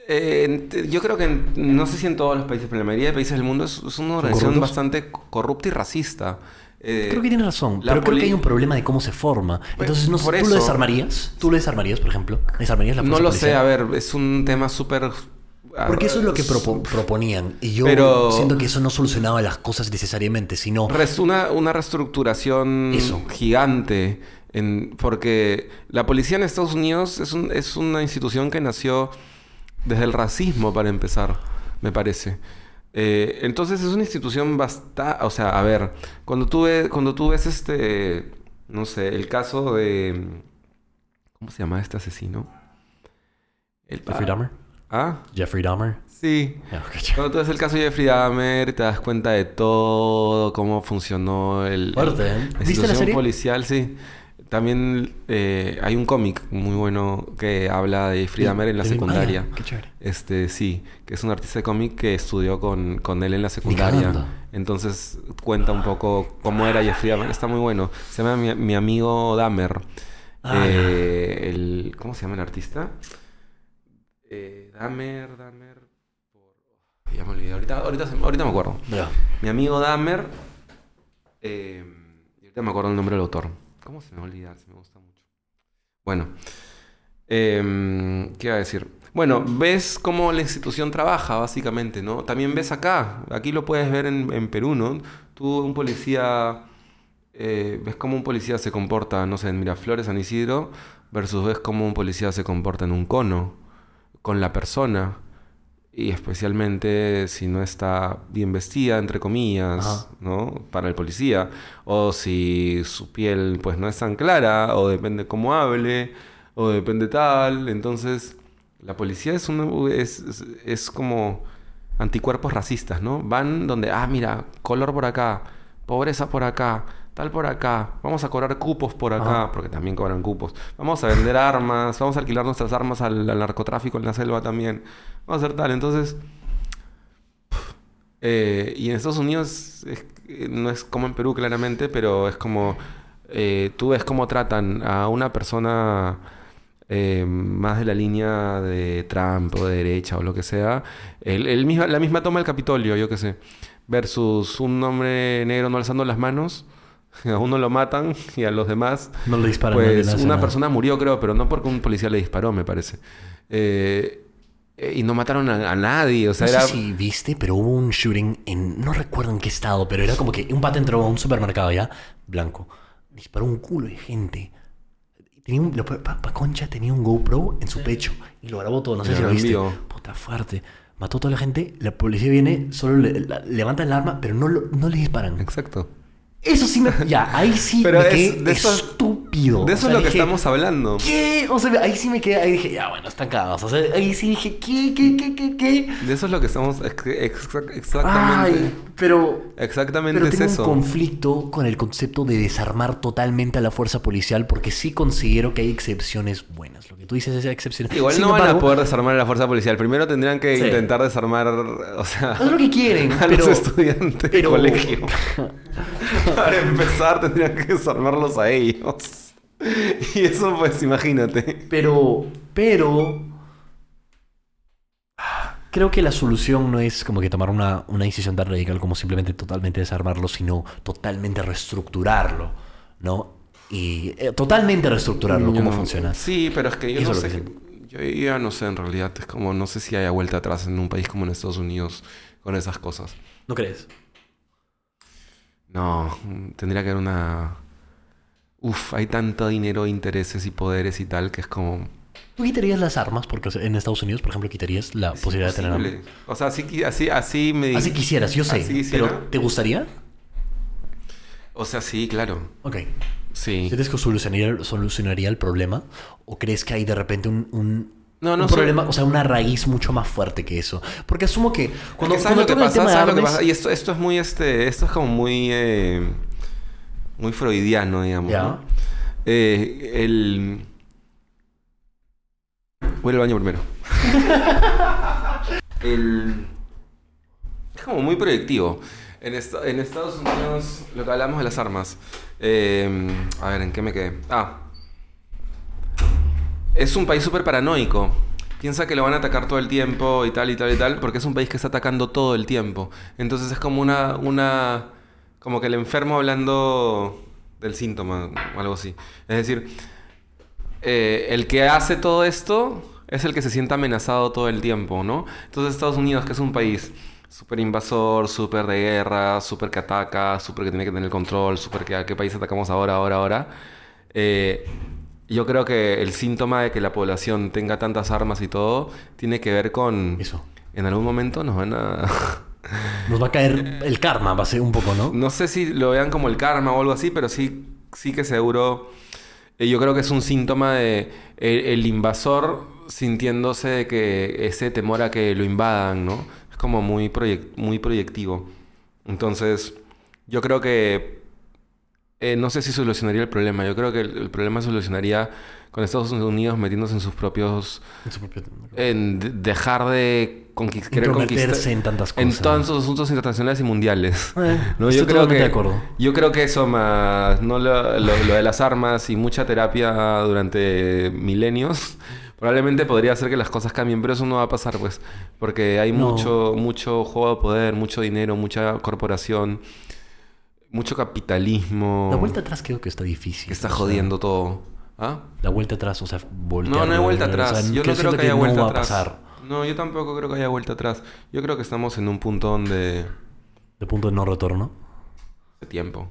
Speaker 3: eh, yo creo que en- no sé si en todos los países, pero en la mayoría de países del mundo es, es una organización bastante corrupta y racista. Eh,
Speaker 2: creo que tienes razón, pero creo que hay un problema de cómo se forma. Entonces, no, ¿tú
Speaker 3: eso-
Speaker 2: lo desarmarías? ¿Tú lo desarmarías, por ejemplo? ¿Desarmarías la fuerza
Speaker 3: no lo
Speaker 2: policial?
Speaker 3: sé, a ver, es un tema súper...
Speaker 2: Porque eso es lo que propo- proponían. Y yo
Speaker 3: Pero-
Speaker 2: siento que eso no solucionaba las cosas necesariamente, sino...
Speaker 3: Una, una reestructuración
Speaker 2: Eso.
Speaker 3: gigante. En, porque la policía en Estados Unidos es, un- es una institución que nació desde el racismo, para empezar, me parece. Eh, entonces es una institución bastante... O sea, a ver, cuando tú, ves, cuando tú ves este... No sé, el caso de... ¿Cómo se llama este asesino? El,
Speaker 2: ¿Jeffrey Dahmer?
Speaker 3: ¿Ah?
Speaker 2: ¿Jeffrey Dahmer?
Speaker 3: Sí.
Speaker 2: Ya.
Speaker 3: Cuando tú ves el caso de Jeffrey Dahmer, te das cuenta de todo, cómo funcionó el,
Speaker 2: Fuerte, ¿eh?
Speaker 3: la
Speaker 2: ¿Viste la
Speaker 3: institución
Speaker 2: serie?
Speaker 3: policial, sí. También eh, hay un cómic muy bueno que habla de Jeffrey Dahmer en la secundaria.
Speaker 2: qué chévere.
Speaker 3: Este, sí, que es un artista de cómic que estudió con, con él en la secundaria. Entonces cuenta un poco cómo era Jeffrey Dahmer. Está muy bueno. Se llama Mi, Mi amigo Dahmer.
Speaker 2: Ah,
Speaker 3: Eh, el, ¿Cómo se llama el artista? Eh, Dahmer, Dahmer. por- Ya me olvidé. Ahorita, ahorita, se- ahorita me acuerdo. Mi amigo Dahmer. Eh, ahorita me acuerdo el nombre del autor. ¿Cómo se me va a olvidar? Se me gusta mucho. Bueno. em, ¿Qué iba a decir? Bueno, ves cómo la institución trabaja, básicamente, ¿no? También ves acá. Aquí lo puedes ver en, en Perú, ¿no? Tú, un policía. eh, ves cómo un policía se comporta, no sé, en Miraflores, San Isidro, versus ves cómo un policía se comporta en un cono, con la persona. Y especialmente si no está bien vestida, entre comillas,
Speaker 2: Ajá.
Speaker 3: ¿no? Para el policía. O si su piel pues no es tan clara, o depende cómo hable, o depende tal. Entonces, la policía es, es, es, es como anticuerpos racistas, ¿no? Van donde, ah, mira, color por acá, pobreza por acá, tal por acá, vamos a cobrar cupos por acá,
Speaker 2: Ajá.
Speaker 3: porque también cobran cupos. Vamos a vender armas, vamos a alquilar nuestras armas al, al narcotráfico en la selva también. Vamos a hacer tal. Entonces, eh, y en Estados Unidos es- eh, no es como en Perú claramente, pero es como eh, tú ves cómo tratan a una persona eh, más de la línea de Trump o de derecha o lo que sea, el, el misma, la misma toma del Capitolio, yo qué sé, versus un hombre negro no alzando las manos, a uno lo matan y a los demás
Speaker 2: No le disparan. le
Speaker 3: pues una
Speaker 2: nada.
Speaker 3: persona murió, creo, pero no porque un policía le disparó, me parece. Eh, y no mataron a, a nadie, o sea,
Speaker 2: No
Speaker 3: era...
Speaker 2: sé si viste, pero hubo un shooting en. No recuerdo en qué estado, pero era como que un pata entró a un supermercado ya, blanco. Disparó un culo de gente. Tenía un, lo- pa, pa- Concha tenía un GoPro en su pecho y lo grabó todo. No sé
Speaker 3: Me
Speaker 2: si lo viste. Puta fuerte. Mató a toda la gente. La policía viene, solo le- la- levantan el arma, pero no, lo- no le disparan.
Speaker 3: Exacto.
Speaker 2: Eso sí me. Ya, ahí sí
Speaker 3: Pero
Speaker 2: me
Speaker 3: es-
Speaker 2: quedé
Speaker 3: de eso-
Speaker 2: estúpido.
Speaker 3: De
Speaker 2: O
Speaker 3: eso
Speaker 2: sea,
Speaker 3: es lo que
Speaker 2: dije,
Speaker 3: estamos hablando.
Speaker 2: ¿Qué? O sea, ahí sí me quedé. Ahí dije, ya, bueno, están cagados. O sea, ahí sí dije, ¿qué, qué, qué, qué, qué?
Speaker 3: De eso es lo que estamos... ex- ex- exactamente.
Speaker 2: Ay, pero.
Speaker 3: exactamente
Speaker 2: Pero
Speaker 3: es
Speaker 2: tengo
Speaker 3: eso.
Speaker 2: un conflicto con el concepto de desarmar totalmente a la fuerza policial porque sí considero que hay excepciones buenas. Lo que tú dices es excepciones.
Speaker 3: Igual
Speaker 2: Sin
Speaker 3: no van a
Speaker 2: embargo,
Speaker 3: poder desarmar a la fuerza policial. Primero tendrían que
Speaker 2: Sí.
Speaker 3: intentar desarmar, o sea,
Speaker 2: Haz lo que quieren,
Speaker 3: a
Speaker 2: pero.
Speaker 3: los estudiantes
Speaker 2: pero-
Speaker 3: del colegio. Para empezar, tendrían que desarmarlos a ellos. Y eso, pues, imagínate.
Speaker 2: Pero, pero... Creo que la solución no es como que tomar una, una decisión tan radical como simplemente totalmente desarmarlo, sino totalmente reestructurarlo, ¿no? Y eh, totalmente reestructurarlo, cómo
Speaker 3: no-
Speaker 2: funciona.
Speaker 3: Sí, pero es que yo
Speaker 2: Eso
Speaker 3: no sé.
Speaker 2: que
Speaker 3: Yo ya no sé, en realidad. Es como, no sé si haya vuelta atrás en un país como en Estados Unidos con esas cosas.
Speaker 2: ¿No crees?
Speaker 3: No, tendría que haber una... Uf, hay tanto dinero, intereses y poderes y tal que es como...
Speaker 2: ¿Tú quitarías las armas? Porque en Estados Unidos, por ejemplo, quitarías la
Speaker 3: es
Speaker 2: posibilidad de tener armas.
Speaker 3: O sea, así, así, así me...
Speaker 2: Así quisieras, yo sé.
Speaker 3: Así
Speaker 2: pero ¿te gustaría?
Speaker 3: O sea, sí, claro.
Speaker 2: Ok.
Speaker 3: Sí.
Speaker 2: ¿Sientes que solucionaría, solucionaría el problema? ¿O crees que hay de repente un, un,
Speaker 3: No, no
Speaker 2: un
Speaker 3: sé.
Speaker 2: problema, o sea, una raíz mucho más fuerte que eso? Porque asumo que cuando,
Speaker 3: Es que ¿Sabes
Speaker 2: cuando
Speaker 3: lo que pasa? ¿Sabes lo que pasa? Y esto, esto es muy, este... Esto es como muy... eh, muy freudiano, digamos.
Speaker 2: Ya.
Speaker 3: ¿no? Eh, el... Voy al baño primero. el... Es como muy proyectivo. En Estados Unidos, lo que hablamos de las armas. eh, a ver, ¿en qué me quedé? Ah. Es un país súper paranoico. Piensa que lo van a atacar todo el tiempo y tal y tal y tal, porque es un país que está atacando todo el tiempo. Entonces es como una, una, como que el enfermo hablando del síntoma o algo así. Es decir, eh, el que hace todo esto es el que se siente amenazado todo el tiempo, ¿no? Entonces Estados Unidos, que es un país súper invasor, súper de guerra, súper que ataca, súper que tiene que tener control, súper que a qué país atacamos ahora, ahora, ahora. eh, yo creo que el síntoma de que la población tenga tantas armas y todo tiene que ver con...
Speaker 2: Eso.
Speaker 3: En algún momento nos van a...
Speaker 2: Nos va a caer el karma, va a ser un poco, ¿no?
Speaker 3: No sé si lo vean como el karma o algo así, pero sí, sí que seguro. eh, yo creo que es un síntoma de el, el invasor sintiéndose de que ese temor a que lo invadan, ¿no? Es como muy, proyec- muy proyectivo. Entonces, yo creo que eh, no sé si solucionaría el problema. Yo creo que el, el problema solucionaría con Estados Unidos metiéndose en sus propios
Speaker 2: En su propio-
Speaker 3: en de- dejar de querer conquistar
Speaker 2: en tantas
Speaker 3: en
Speaker 2: cosas.
Speaker 3: todos los asuntos internacionales y mundiales.
Speaker 2: Eh,
Speaker 3: No,
Speaker 2: estoy
Speaker 3: yo creo que
Speaker 2: de acuerdo.
Speaker 3: yo creo que eso más no lo, lo- lo de las armas y mucha terapia durante milenios probablemente podría hacer que las cosas cambien, pero eso no va a pasar pues, porque hay
Speaker 2: No.
Speaker 3: mucho mucho juego de poder, mucho dinero, mucha corporación, mucho capitalismo
Speaker 2: La vuelta atrás creo que está difícil.
Speaker 3: que está
Speaker 2: sea,
Speaker 3: jodiendo todo. ¿Ah?
Speaker 2: La vuelta atrás, o sea, voltear.
Speaker 3: No, no hay vuelta
Speaker 2: o sea,
Speaker 3: atrás. Yo no creo que haya vuelta
Speaker 2: va
Speaker 3: atrás.
Speaker 2: a pasar.
Speaker 3: No, yo tampoco creo que haya vuelta atrás. Yo creo que estamos en un punto donde
Speaker 2: De punto de no retorno.
Speaker 3: hace tiempo.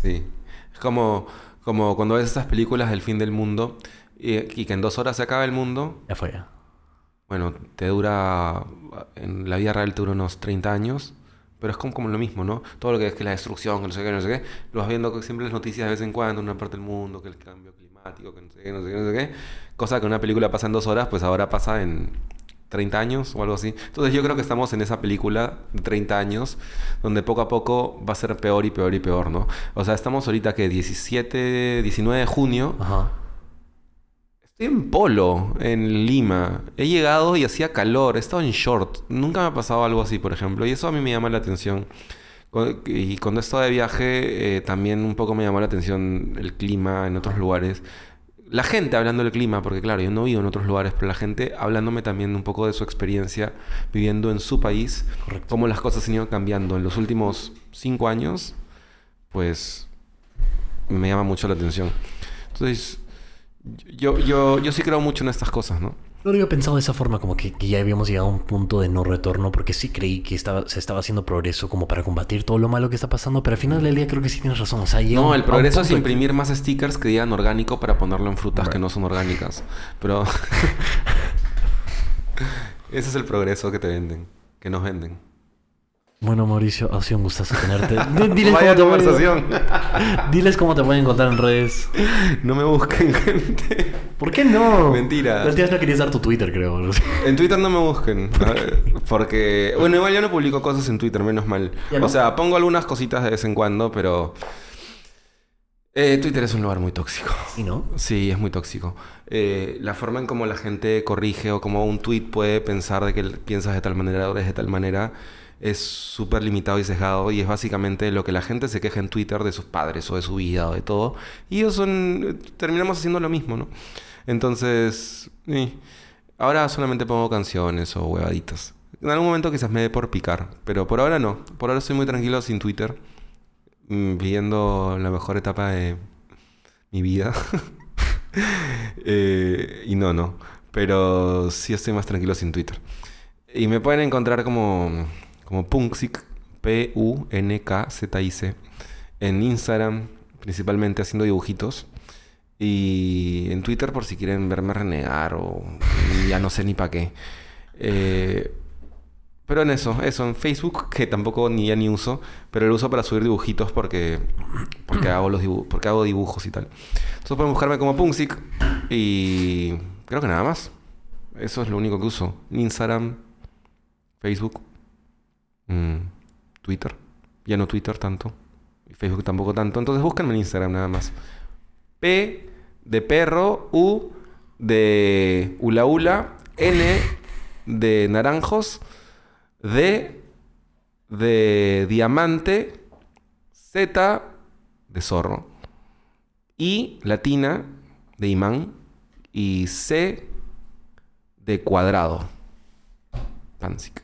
Speaker 3: Sí. Es como, como cuando ves estas películas del fin del mundo y, y que en dos horas se acaba el mundo.
Speaker 2: Ya fue. ya.
Speaker 3: Bueno, te dura. En la vida real te dura unos 30 años. Pero es como, como lo mismo, ¿no? Todo lo que es que la destrucción, que no sé qué, no sé qué. Lo vas viendo siempre las noticias de vez en cuando en una parte del mundo, que el cambio climático, que no sé qué, no sé qué, no sé qué. Cosa que una película pasa en dos horas, pues ahora pasa en 30 años o algo así. Entonces yo creo que estamos en esa película de 30 años, donde poco a poco va a ser peor y peor y peor, ¿no? O sea, estamos ahorita que 17, 19 de junio.
Speaker 2: Ajá.
Speaker 3: Estoy en polo, en Lima. He llegado y hacía calor. He estado en short. Nunca me ha pasado algo así, por ejemplo. Y eso a mí me llama la atención. Y cuando he estado de viaje, eh, también un poco me llamó la atención el clima en otros lugares. La gente hablando del clima, porque claro, yo no vivo en otros lugares, pero la gente hablándome también un poco de su experiencia viviendo en su país,
Speaker 2: Correcto.
Speaker 3: cómo las cosas han ido cambiando en los últimos cinco años, pues me llama mucho la atención. Entonces, yo, yo, yo sí creo mucho en estas cosas, ¿no?
Speaker 2: No lo había pensado de esa forma, como que, que ya habíamos llegado a un punto de no retorno, porque sí creí que estaba, se estaba haciendo progreso como para combatir todo lo malo que está pasando, pero al final del día creo que sí tienes razón. O sea, llega
Speaker 3: No,
Speaker 2: un-
Speaker 3: el progreso es imprimir más stickers que digan orgánico para ponerlo en frutas que no son orgánicas. Pero ese es el progreso que te venden, que nos venden.
Speaker 2: Bueno, Mauricio, ha sido un gustazo tenerte. Diles
Speaker 3: Vaya
Speaker 2: cómo, te pueden,
Speaker 3: conversación.
Speaker 2: diles cómo te pueden encontrar en redes.
Speaker 3: no me busquen, gente.
Speaker 2: ¿Por qué no?
Speaker 3: Mentira.
Speaker 2: La última vez no querías dar tu Twitter, creo.
Speaker 3: En Twitter no me busquen. Porque, bueno, igual yo no publico cosas en Twitter, menos mal. O sea, pongo algunas cositas de vez en cuando, pero... eh, Twitter es un lugar muy tóxico.
Speaker 2: ¿Y no?
Speaker 3: Sí, es muy tóxico. Eh, la forma en cómo la gente corrige o cómo un tweet puede pensar de que piensas de tal manera o de tal manera es súper limitado y sesgado y es básicamente lo que la gente se queja en Twitter de sus padres o de su vida o de todo. Y ellos son... terminamos haciendo lo mismo, ¿no? Entonces... Ahora solamente pongo canciones o huevaditas. En algún momento quizás me dé por picar, pero por ahora no. Por ahora estoy muy tranquilo sin Twitter, mm, viviendo la mejor etapa de mi vida. Eh, y no, no. Pero sí estoy más tranquilo sin Twitter. Y me pueden encontrar como, como Punksic, P-U-N-K-Z-I-C, en Instagram, principalmente haciendo dibujitos. Y en Twitter por si quieren verme renegar o ya no sé ni para qué. Eh, pero en eso, eso, en Facebook, que tampoco ni ya ni uso, pero lo uso para subir dibujitos porque, porque, hago, los dibu- porque hago dibujos y tal. Entonces pueden buscarme como Punksic y creo que nada más. Eso es lo único que uso. Instagram, Facebook, mm, Twitter. Ya no Twitter tanto. Y Facebook tampoco tanto. Entonces búsquenme en Instagram nada más. P de perro, U de hula hula, N de naranjos, D de diamante, Z de zorro, I latina de imán y C de cuadrado. Pansic.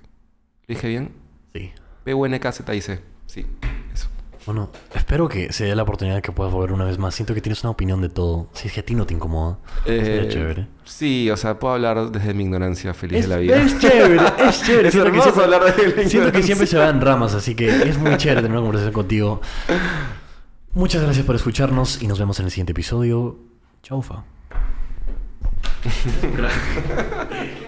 Speaker 3: ¿Lo dije bien?
Speaker 2: Sí.
Speaker 3: P U N K Z I C. Sí, eso.
Speaker 2: Bueno, espero que se dé la oportunidad de que puedas volver una vez más. Siento que tienes una opinión de todo. Si es que a ti no te incomoda.
Speaker 3: Eh,
Speaker 2: chévere.
Speaker 3: Sí, o sea, puedo hablar desde mi ignorancia feliz
Speaker 2: Es,
Speaker 3: de la vida.
Speaker 2: es chévere, es chévere.
Speaker 3: Es
Speaker 2: Siento que siempre-
Speaker 3: hablar de la
Speaker 2: Siento que siempre se va en ramas, así que es muy chévere tener una conversación contigo. Muchas gracias por escucharnos y nos vemos en el siguiente episodio. Chaufa.